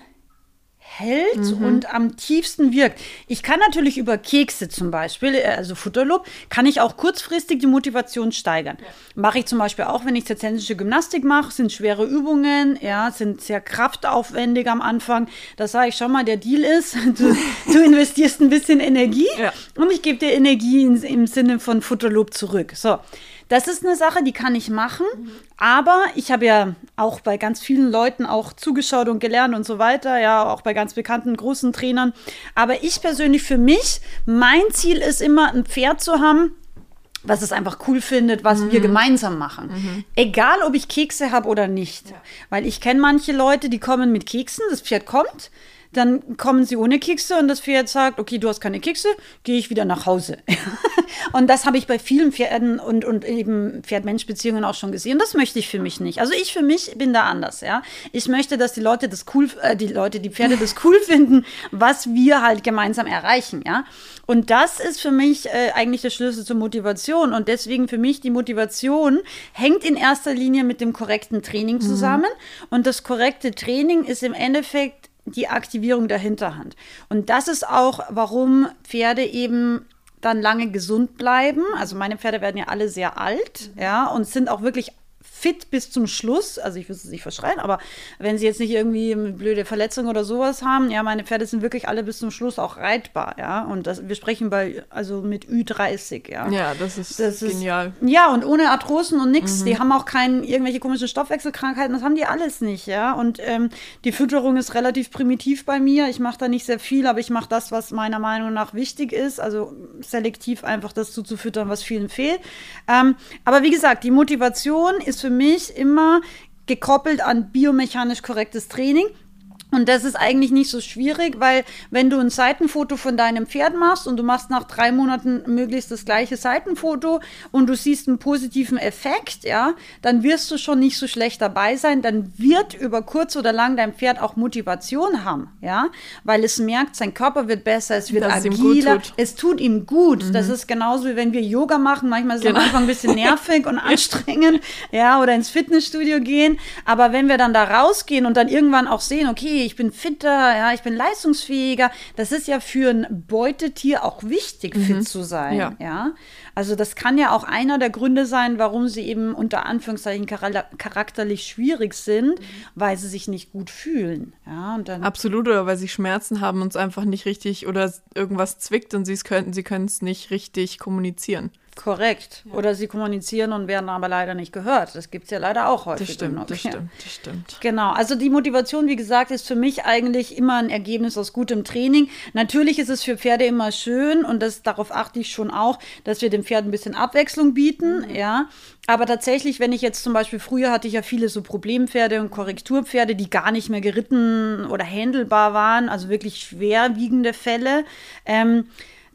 hält mhm. und am tiefsten wirkt. Ich kann natürlich über Kekse zum Beispiel, äh, also Futterlob, kann ich auch kurzfristig die Motivation steigern. Ja. Mache ich zum Beispiel auch, wenn ich zirzensische Gymnastik mache, sind schwere Übungen, ja, sind sehr kraftaufwendig am Anfang. Da sage ich schon mal, der Deal ist, du, du investierst ein bisschen Energie ja. und ich gebe dir Energie in, im Sinne von Futterlob zurück. So. Das ist eine Sache, die kann ich machen. Mhm. Aber ich habe ja auch bei ganz vielen Leuten auch zugeschaut und gelernt und so weiter, ja, auch bei ganz bekannten großen Trainern. Aber ich persönlich für mich, mein Ziel ist immer, ein Pferd zu haben, was es einfach cool findet, was mhm. wir gemeinsam machen. Mhm. Egal, ob ich Kekse habe oder nicht. Ja. Weil ich kenne manche Leute, die kommen mit Keksen, das Pferd kommt, dann kommen sie ohne Kekse und das Pferd sagt, okay, du hast keine Kekse, gehe ich wieder nach Hause. und das habe ich bei vielen Pferden und, und eben Pferd-Mensch-Beziehungen auch schon gesehen. Das möchte ich für mich nicht. Also ich für mich bin da anders, ja. Ich möchte, dass die Leute das cool, äh, die Leute, die Pferde das cool finden, was wir halt gemeinsam erreichen, ja. Und das ist für mich äh, eigentlich der Schlüssel zur Motivation. Und deswegen für mich die Motivation hängt in erster Linie mit dem korrekten Training mhm. zusammen. Mhm. Und das korrekte Training ist im Endeffekt die Aktivierung der Hinterhand. Und das ist auch, warum Pferde eben dann lange gesund bleiben. Also meine Pferde werden ja alle sehr alt, ja, und sind auch wirklich fit bis zum Schluss. Also ich will es nicht verschreien, aber wenn sie jetzt nicht irgendwie eine blöde Verletzung oder sowas haben, ja, meine Pferde sind wirklich alle bis zum Schluss auch reitbar, ja. Und das, wir sprechen bei, also mit Ü30, ja. Ja, das ist das genial. Ist, ja, und ohne Arthrosen und nichts. Mhm. Die haben auch keine irgendwelche komischen Stoffwechselkrankheiten, das haben die alles nicht, ja. Und ähm, die Fütterung ist relativ primitiv bei mir. Ich mache da nicht sehr viel, aber ich mache das, was meiner Meinung nach wichtig ist. Also selektiv einfach das zuzufüttern, was vielen fehlt. Ähm, aber wie gesagt, die Motivation ist für für mich immer gekoppelt an biomechanisch korrektes Training. Und das ist eigentlich nicht so schwierig, weil wenn du ein Seitenfoto von deinem Pferd machst und du machst nach drei Monaten möglichst das gleiche Seitenfoto und du siehst einen positiven Effekt, ja, dann wirst du schon nicht so schlecht dabei sein. Dann wird über kurz oder lang dein Pferd auch Motivation haben, ja, weil es merkt, sein Körper wird besser, es wird Dass agiler, tut. es tut ihm gut. Das ist genauso wie wenn wir Yoga machen. Manchmal ist es Genau. am Anfang ein bisschen nervig und anstrengend, ja, oder ins Fitnessstudio gehen. Aber wenn wir dann da rausgehen und dann irgendwann auch sehen, okay, ich bin fitter, ja, ich bin leistungsfähiger, das ist ja für ein Beutetier auch wichtig, fit zu sein, Ja. ja. Also das kann ja auch einer der Gründe sein, warum sie eben unter Anführungszeichen chara- charakterlich schwierig sind, weil sie sich nicht gut fühlen, ja. Und dann Absolut, oder weil sie Schmerzen haben und es einfach nicht richtig oder irgendwas zwickt und sie es könnten, sie können es nicht richtig kommunizieren. Korrekt. Oder sie kommunizieren und werden aber leider nicht gehört. Das gibt es ja leider auch häufig. Das stimmt, genug. das Ja. stimmt, das stimmt. Genau, also die Motivation, wie gesagt, ist für mich eigentlich immer ein Ergebnis aus gutem Training. Natürlich ist es für Pferde immer schön und das, darauf achte ich schon auch, dass wir dem Pferd ein bisschen Abwechslung bieten, ja. Aber tatsächlich, wenn ich jetzt zum Beispiel, früher hatte ich ja viele so Problempferde und Korrekturpferde, die gar nicht mehr geritten oder händelbar waren, also wirklich schwerwiegende Fälle. Ähm,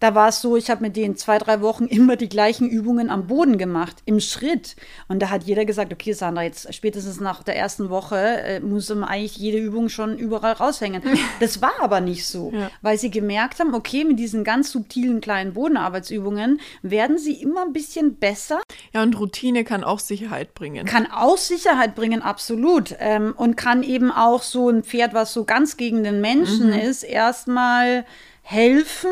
da war es so, ich habe mit denen zwei, drei Wochen immer die gleichen Übungen am Boden gemacht, im Schritt. Und da hat jeder gesagt, okay, Sandra, jetzt spätestens nach der ersten Woche äh, muss man eigentlich jede Übung schon überall raushängen. Das war aber nicht so, Ja. weil sie gemerkt haben, okay, mit diesen ganz subtilen kleinen Bodenarbeitsübungen werden sie immer ein bisschen besser Ja, und Routine kann auch Sicherheit bringen. kann auch Sicherheit bringen, absolut. Ähm, und kann eben auch so ein Pferd, was so ganz gegen den Menschen Mhm. ist, erstmal helfen,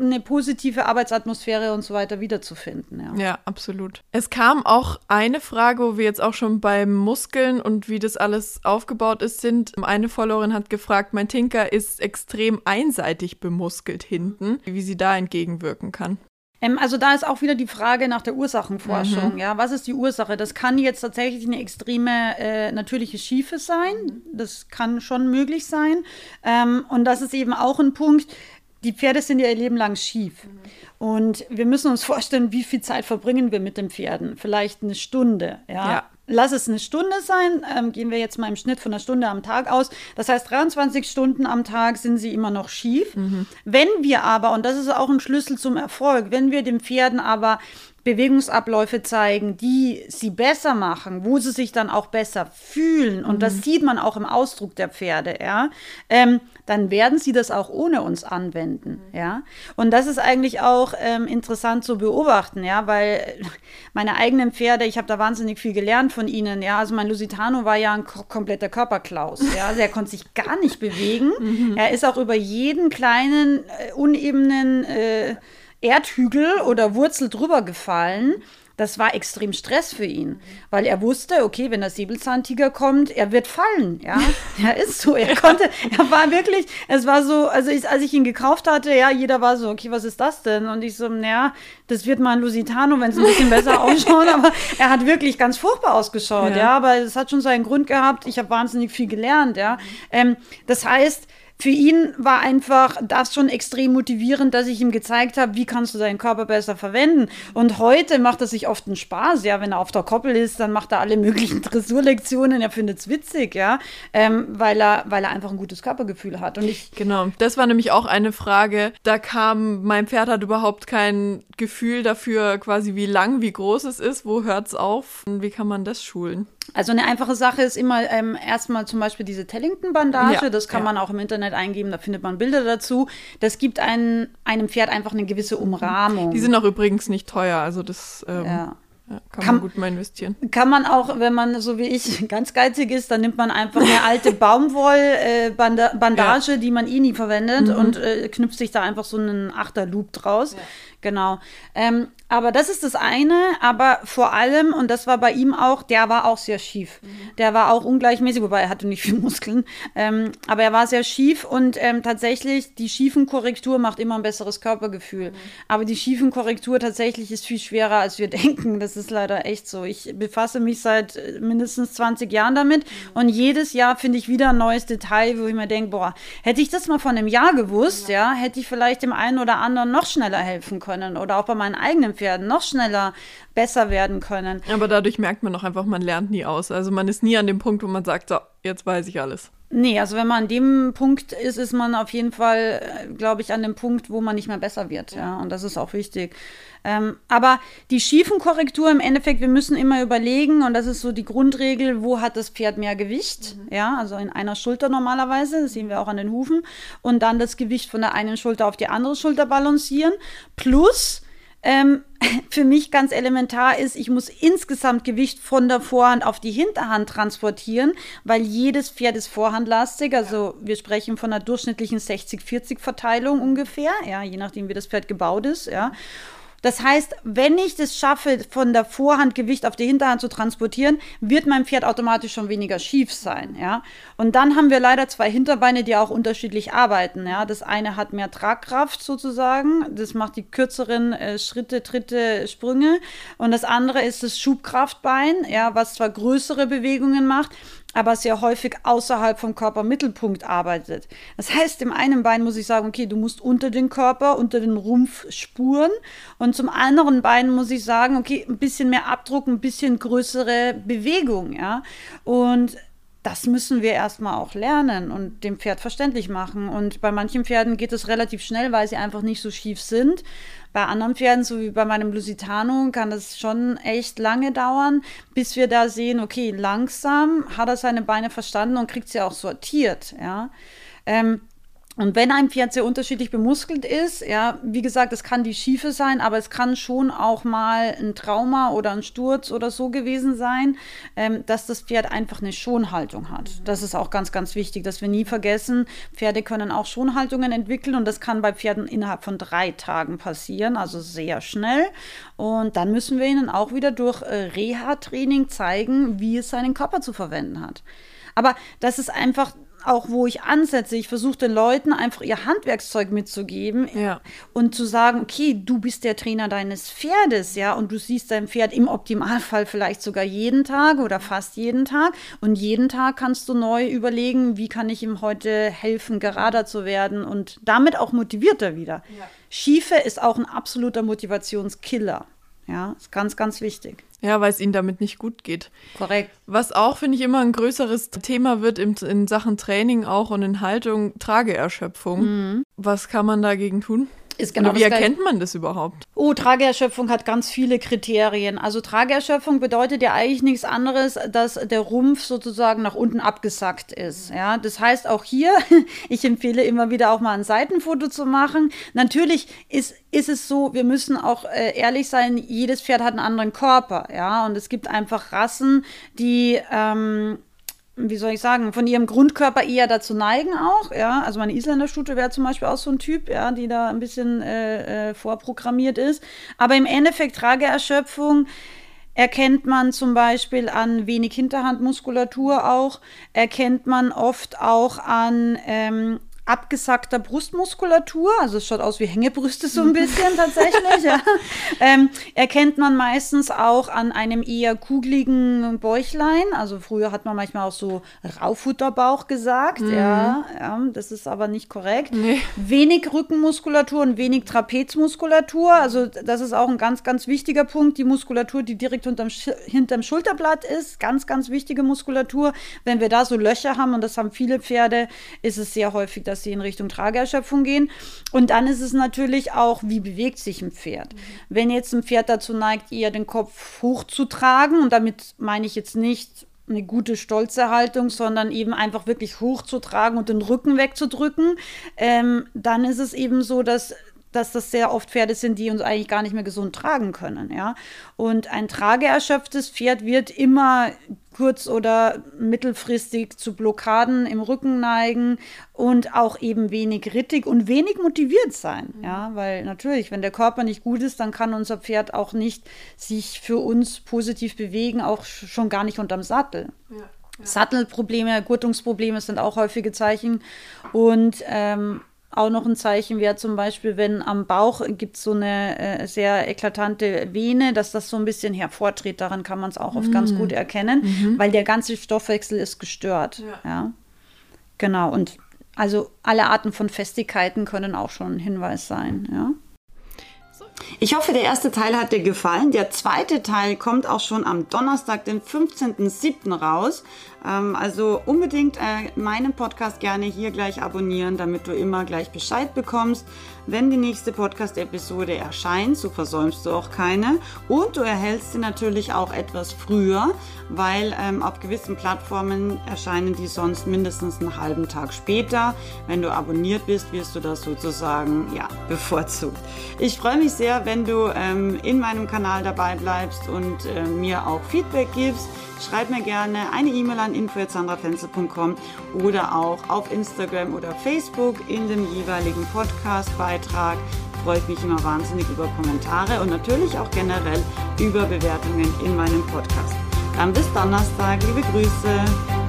eine positive Arbeitsatmosphäre und so weiter wiederzufinden. Ja. Ja, absolut. Es kam auch eine Frage, wo wir jetzt auch schon beim Muskeln und wie das alles aufgebaut ist, sind. Eine Followerin hat gefragt, mein Tinker ist extrem einseitig bemuskelt hinten, wie sie da entgegenwirken kann. Ähm, also da ist auch wieder die Frage nach der Ursachenforschung. Ja, was ist die Ursache? Das kann jetzt tatsächlich eine extreme äh, natürliche Schiefe sein. Das kann schon möglich sein. Ähm, und das ist eben auch ein Punkt. Die Pferde sind ja ihr Leben lang schief. Und wir müssen uns vorstellen, wie viel Zeit verbringen wir mit den Pferden? Vielleicht eine Stunde. Ja. Ja. Lass es eine Stunde sein. Ähm, gehen wir jetzt mal im Schnitt von einer Stunde am Tag aus. Das heißt, 23 Stunden am Tag sind sie immer noch schief. Wenn wir aber, und das ist auch ein Schlüssel zum Erfolg, wenn wir den Pferden aber Bewegungsabläufe zeigen, die sie besser machen, wo sie sich dann auch besser fühlen, und das sieht man auch im Ausdruck der Pferde, ja, ähm, dann werden sie das auch ohne uns anwenden, ja. Und das ist eigentlich auch ähm, interessant zu beobachten, ja, weil meine eigenen Pferde, ich habe da wahnsinnig viel gelernt von ihnen, ja. Also mein Lusitano war ja ein ko kompletter Körperklaus, ja. Also er konnte sich gar nicht bewegen. Er ist auch über jeden kleinen äh, unebenen äh, Erdhügel oder Wurzel drüber gefallen. Das war extrem Stress für ihn, weil er wusste, okay, wenn der Säbelzahntiger kommt, er wird fallen, ja. Er ist so, er konnte, er war wirklich, es war so, also ich, als ich ihn gekauft hatte, ja, jeder war so, okay, was ist das denn? Und ich so, naja, das wird mal ein Lusitano, wenn es ein bisschen besser ausschaut, aber er hat wirklich ganz furchtbar ausgeschaut, Ja. ja, aber es hat schon seinen Grund gehabt, ich habe wahnsinnig viel gelernt, ja. Ähm, das heißt, für ihn war einfach das schon extrem motivierend, dass ich ihm gezeigt habe, wie kannst du deinen Körper besser verwenden. Und heute macht es sich oft einen Spaß, ja, wenn er auf der Koppel ist, dann macht er alle möglichen Dressurlektionen, er findet es witzig, ja, ähm, weil, er, weil er einfach ein gutes Körpergefühl hat. Und ich, Genau, das war nämlich auch eine Frage. Da kam, mein Pferd hat überhaupt kein Gefühl dafür, quasi wie lang, wie groß es ist, wo hört es auf und wie kann man das schulen? also eine einfache Sache ist immer ähm, erstmal zum Beispiel diese Tellington-Bandage, Ja, das kann ja. man auch im Internet eingeben, da findet man Bilder dazu. Das gibt ein, einem Pferd einfach eine gewisse Umrahmung. Die sind auch übrigens nicht teuer, also das ähm, ja. ja, kann, Kann- man gut mal investieren. Kann man auch, wenn man so wie ich ganz geizig ist, dann nimmt man einfach eine alte Baumwoll-Bandage, die man eh nie verwendet und äh, knüpft sich da einfach so einen Achterloop draus. Genau. Ähm, aber das ist das eine, aber vor allem, und das war bei ihm auch, der war auch sehr schief. Der war auch ungleichmäßig, wobei er hatte nicht viel Muskeln, ähm, aber er war sehr schief und ähm, tatsächlich die Schiefenkorrektur macht immer ein besseres Körpergefühl. Aber die Schiefenkorrektur tatsächlich ist viel schwerer, als wir denken. Das ist leider echt so. Ich befasse mich seit äh, mindestens 20 Jahren damit und jedes Jahr finde ich wieder ein neues Detail, wo ich mir denke, boah, hätte ich das mal vor einem Jahr gewusst, ja, hätte ich vielleicht dem einen oder anderen noch schneller helfen können oder auch bei meinen eigenen Pferden noch schneller besser werden können. Aber dadurch merkt man auch einfach, man lernt nie aus. Also man ist nie an dem Punkt, wo man sagt, so, jetzt weiß ich alles. Nee, also wenn man an dem Punkt ist, ist man auf jeden Fall, äh, glaube ich, an dem Punkt, wo man nicht mehr besser wird. Ja, und das ist auch wichtig. Ähm, aber die schiefen Korrektur im Endeffekt, wir müssen immer überlegen, und das ist so die Grundregel, wo hat das Pferd mehr Gewicht? Mhm. Ja, also in einer Schulter normalerweise, das sehen wir auch an den Hufen. Und dann das Gewicht von der einen Schulter auf die andere Schulter balancieren. Plus, ähm, für mich ganz elementar ist, ich muss insgesamt Gewicht von der Vorhand auf die Hinterhand transportieren, weil jedes Pferd ist vorhandlastig. Also wir sprechen von einer durchschnittlichen 60-40-Verteilung ungefähr, ja, je nachdem, wie das Pferd gebaut ist, ja. Das heißt, wenn ich es schaffe, von der Vorhand Gewicht auf die Hinterhand zu transportieren, wird mein Pferd automatisch schon weniger schief sein, ja. Und dann haben wir leider zwei Hinterbeine, die auch unterschiedlich arbeiten, ja. Das eine hat mehr Tragkraft sozusagen, das macht die kürzeren äh, Schritte, Tritte, Sprünge. Und das andere ist das Schubkraftbein, ja, was zwar größere Bewegungen macht, aber sehr häufig außerhalb vom Körpermittelpunkt arbeitet. Das heißt, im einen Bein muss ich sagen, okay, du musst unter den Körper, unter den Rumpf spuren und zum anderen Bein muss ich sagen, okay, ein bisschen mehr Abdruck, ein bisschen größere Bewegung, ja. Und das müssen wir erstmal auch lernen und dem Pferd verständlich machen. Und bei manchen Pferden geht es relativ schnell, weil sie einfach nicht so schief sind. Bei anderen Pferden, so wie bei meinem Lusitano, kann das schon echt lange dauern, bis wir da sehen, okay, langsam hat er seine Beine verstanden und kriegt sie auch sortiert, ja. Ähm, und wenn ein Pferd sehr unterschiedlich bemuskelt ist, ja, wie gesagt, es kann die Schiefe sein, aber es kann schon auch mal ein Trauma oder ein Sturz oder so gewesen sein, ähm, dass das Pferd einfach eine Schonhaltung hat. Das ist auch ganz, ganz wichtig, dass wir nie vergessen, Pferde können auch Schonhaltungen entwickeln und das kann bei Pferden innerhalb von drei Tagen passieren, also sehr schnell. Und dann müssen wir ihnen auch wieder durch äh, Reha-Training zeigen, wie es seinen Körper zu verwenden hat. Aber das ist einfach auch wo ich ansetze. Ich versuche den Leuten einfach ihr Handwerkszeug mitzugeben ja. und zu sagen, okay, du bist der Trainer deines Pferdes, ja, und du siehst dein Pferd im Optimalfall vielleicht sogar jeden Tag oder fast jeden Tag und jeden Tag kannst du neu überlegen, wie kann ich ihm heute helfen, gerader zu werden und damit auch motivierter wieder. Ja. Schiefe ist auch ein absoluter Motivationskiller. Ja, ist ganz, ganz wichtig. Ja, weil es ihnen damit nicht gut geht. Korrekt. Was auch, finde ich, immer ein größeres Thema wird in, in Sachen Training auch und in Haltung, Trageerschöpfung. Mhm. Was kann man dagegen tun? Ist genau wie erkennt man das überhaupt? Oh, Trageerschöpfung hat ganz viele Kriterien. Also Trageerschöpfung bedeutet ja eigentlich nichts anderes, dass der Rumpf sozusagen nach unten abgesackt ist. Ja, das heißt auch hier, ich empfehle immer wieder auch mal ein Seitenfoto zu machen. Natürlich ist, ist es so, wir müssen auch äh, ehrlich sein, jedes Pferd hat einen anderen Körper. Ja, und es gibt einfach Rassen, die ähm, wie soll ich sagen, von ihrem Grundkörper eher dazu neigen auch, ja. Also meine Isländerstute wäre zum Beispiel auch so ein Typ, ja, die da ein bisschen äh, äh, vorprogrammiert ist. Aber im Endeffekt Trageerschöpfung erkennt man zum Beispiel an wenig Hinterhandmuskulatur auch, erkennt man oft auch an ähm, abgesackter Brustmuskulatur, also es schaut aus wie Hängebrüste so ein bisschen tatsächlich, ja. ähm, erkennt man meistens auch an einem eher kugeligen Bäuchlein. Also früher hat man manchmal auch so Raufutterbauch gesagt, mhm. ja, ja, das ist aber nicht korrekt. Nee. Wenig Rückenmuskulatur und wenig Trapezmuskulatur, also das ist auch ein ganz, ganz wichtiger Punkt. Die Muskulatur, die direkt unterm, hinterm Schulterblatt ist, ganz, ganz wichtige Muskulatur. Wenn wir da so Löcher haben, und das haben viele Pferde, ist es sehr häufig, dass sie in Richtung Trageerschöpfung gehen. Und dann ist es natürlich auch, wie bewegt sich ein Pferd. Mhm. Wenn jetzt ein Pferd dazu neigt, eher den Kopf hochzutragen, und damit meine ich jetzt nicht eine gute stolze Haltung, sondern eben einfach wirklich hochzutragen und den Rücken wegzudrücken, ähm, dann ist es eben so, dass dass das sehr oft Pferde sind, die uns eigentlich gar nicht mehr gesund tragen können, ja. Und ein trageerschöpftes Pferd wird immer kurz- oder mittelfristig zu Blockaden im Rücken neigen und auch eben wenig rittig und wenig motiviert sein, mhm. ja, weil natürlich, wenn der Körper nicht gut ist, dann kann unser Pferd auch nicht sich für uns positiv bewegen, auch schon gar nicht unterm Sattel. Ja. Sattelprobleme, Gurtungsprobleme sind auch häufige Zeichen. Und ähm, auch noch ein Zeichen wäre zum Beispiel, wenn am Bauch gibt es so eine äh, sehr eklatante Vene, dass das so ein bisschen hervortritt. Daran kann man es auch oft mhm. ganz gut erkennen, mhm. weil der ganze Stoffwechsel ist gestört. Ja. ja. Genau. Und also alle Arten von Festigkeiten können auch schon ein Hinweis sein. Ja. Ich hoffe, der erste Teil hat dir gefallen. Der zweite Teil kommt auch schon am Donnerstag, den 15.07. raus. Ähm, also unbedingt äh, meinen Podcast gerne hier gleich abonnieren, damit du immer gleich Bescheid bekommst, wenn die nächste Podcast-Episode erscheint. So versäumst du auch keine. Und du erhältst sie natürlich auch etwas früher, weil ähm, auf gewissen Plattformen erscheinen die sonst mindestens einen halben Tag später. Wenn du abonniert bist, wirst du das sozusagen ja bevorzugt. Ich freue mich sehr, wenn du ähm, in meinem Kanal dabei bleibst und äh, mir auch Feedback gibst. Schreib mir gerne eine E-Mail an info.sandrafenzel.com oder auch auf Instagram oder Facebook in dem jeweiligen Podcast-Beitrag. Freue ich mich immer wahnsinnig über Kommentare und natürlich auch generell über Bewertungen in meinem Podcast. Dann bis Donnerstag. Liebe Grüße.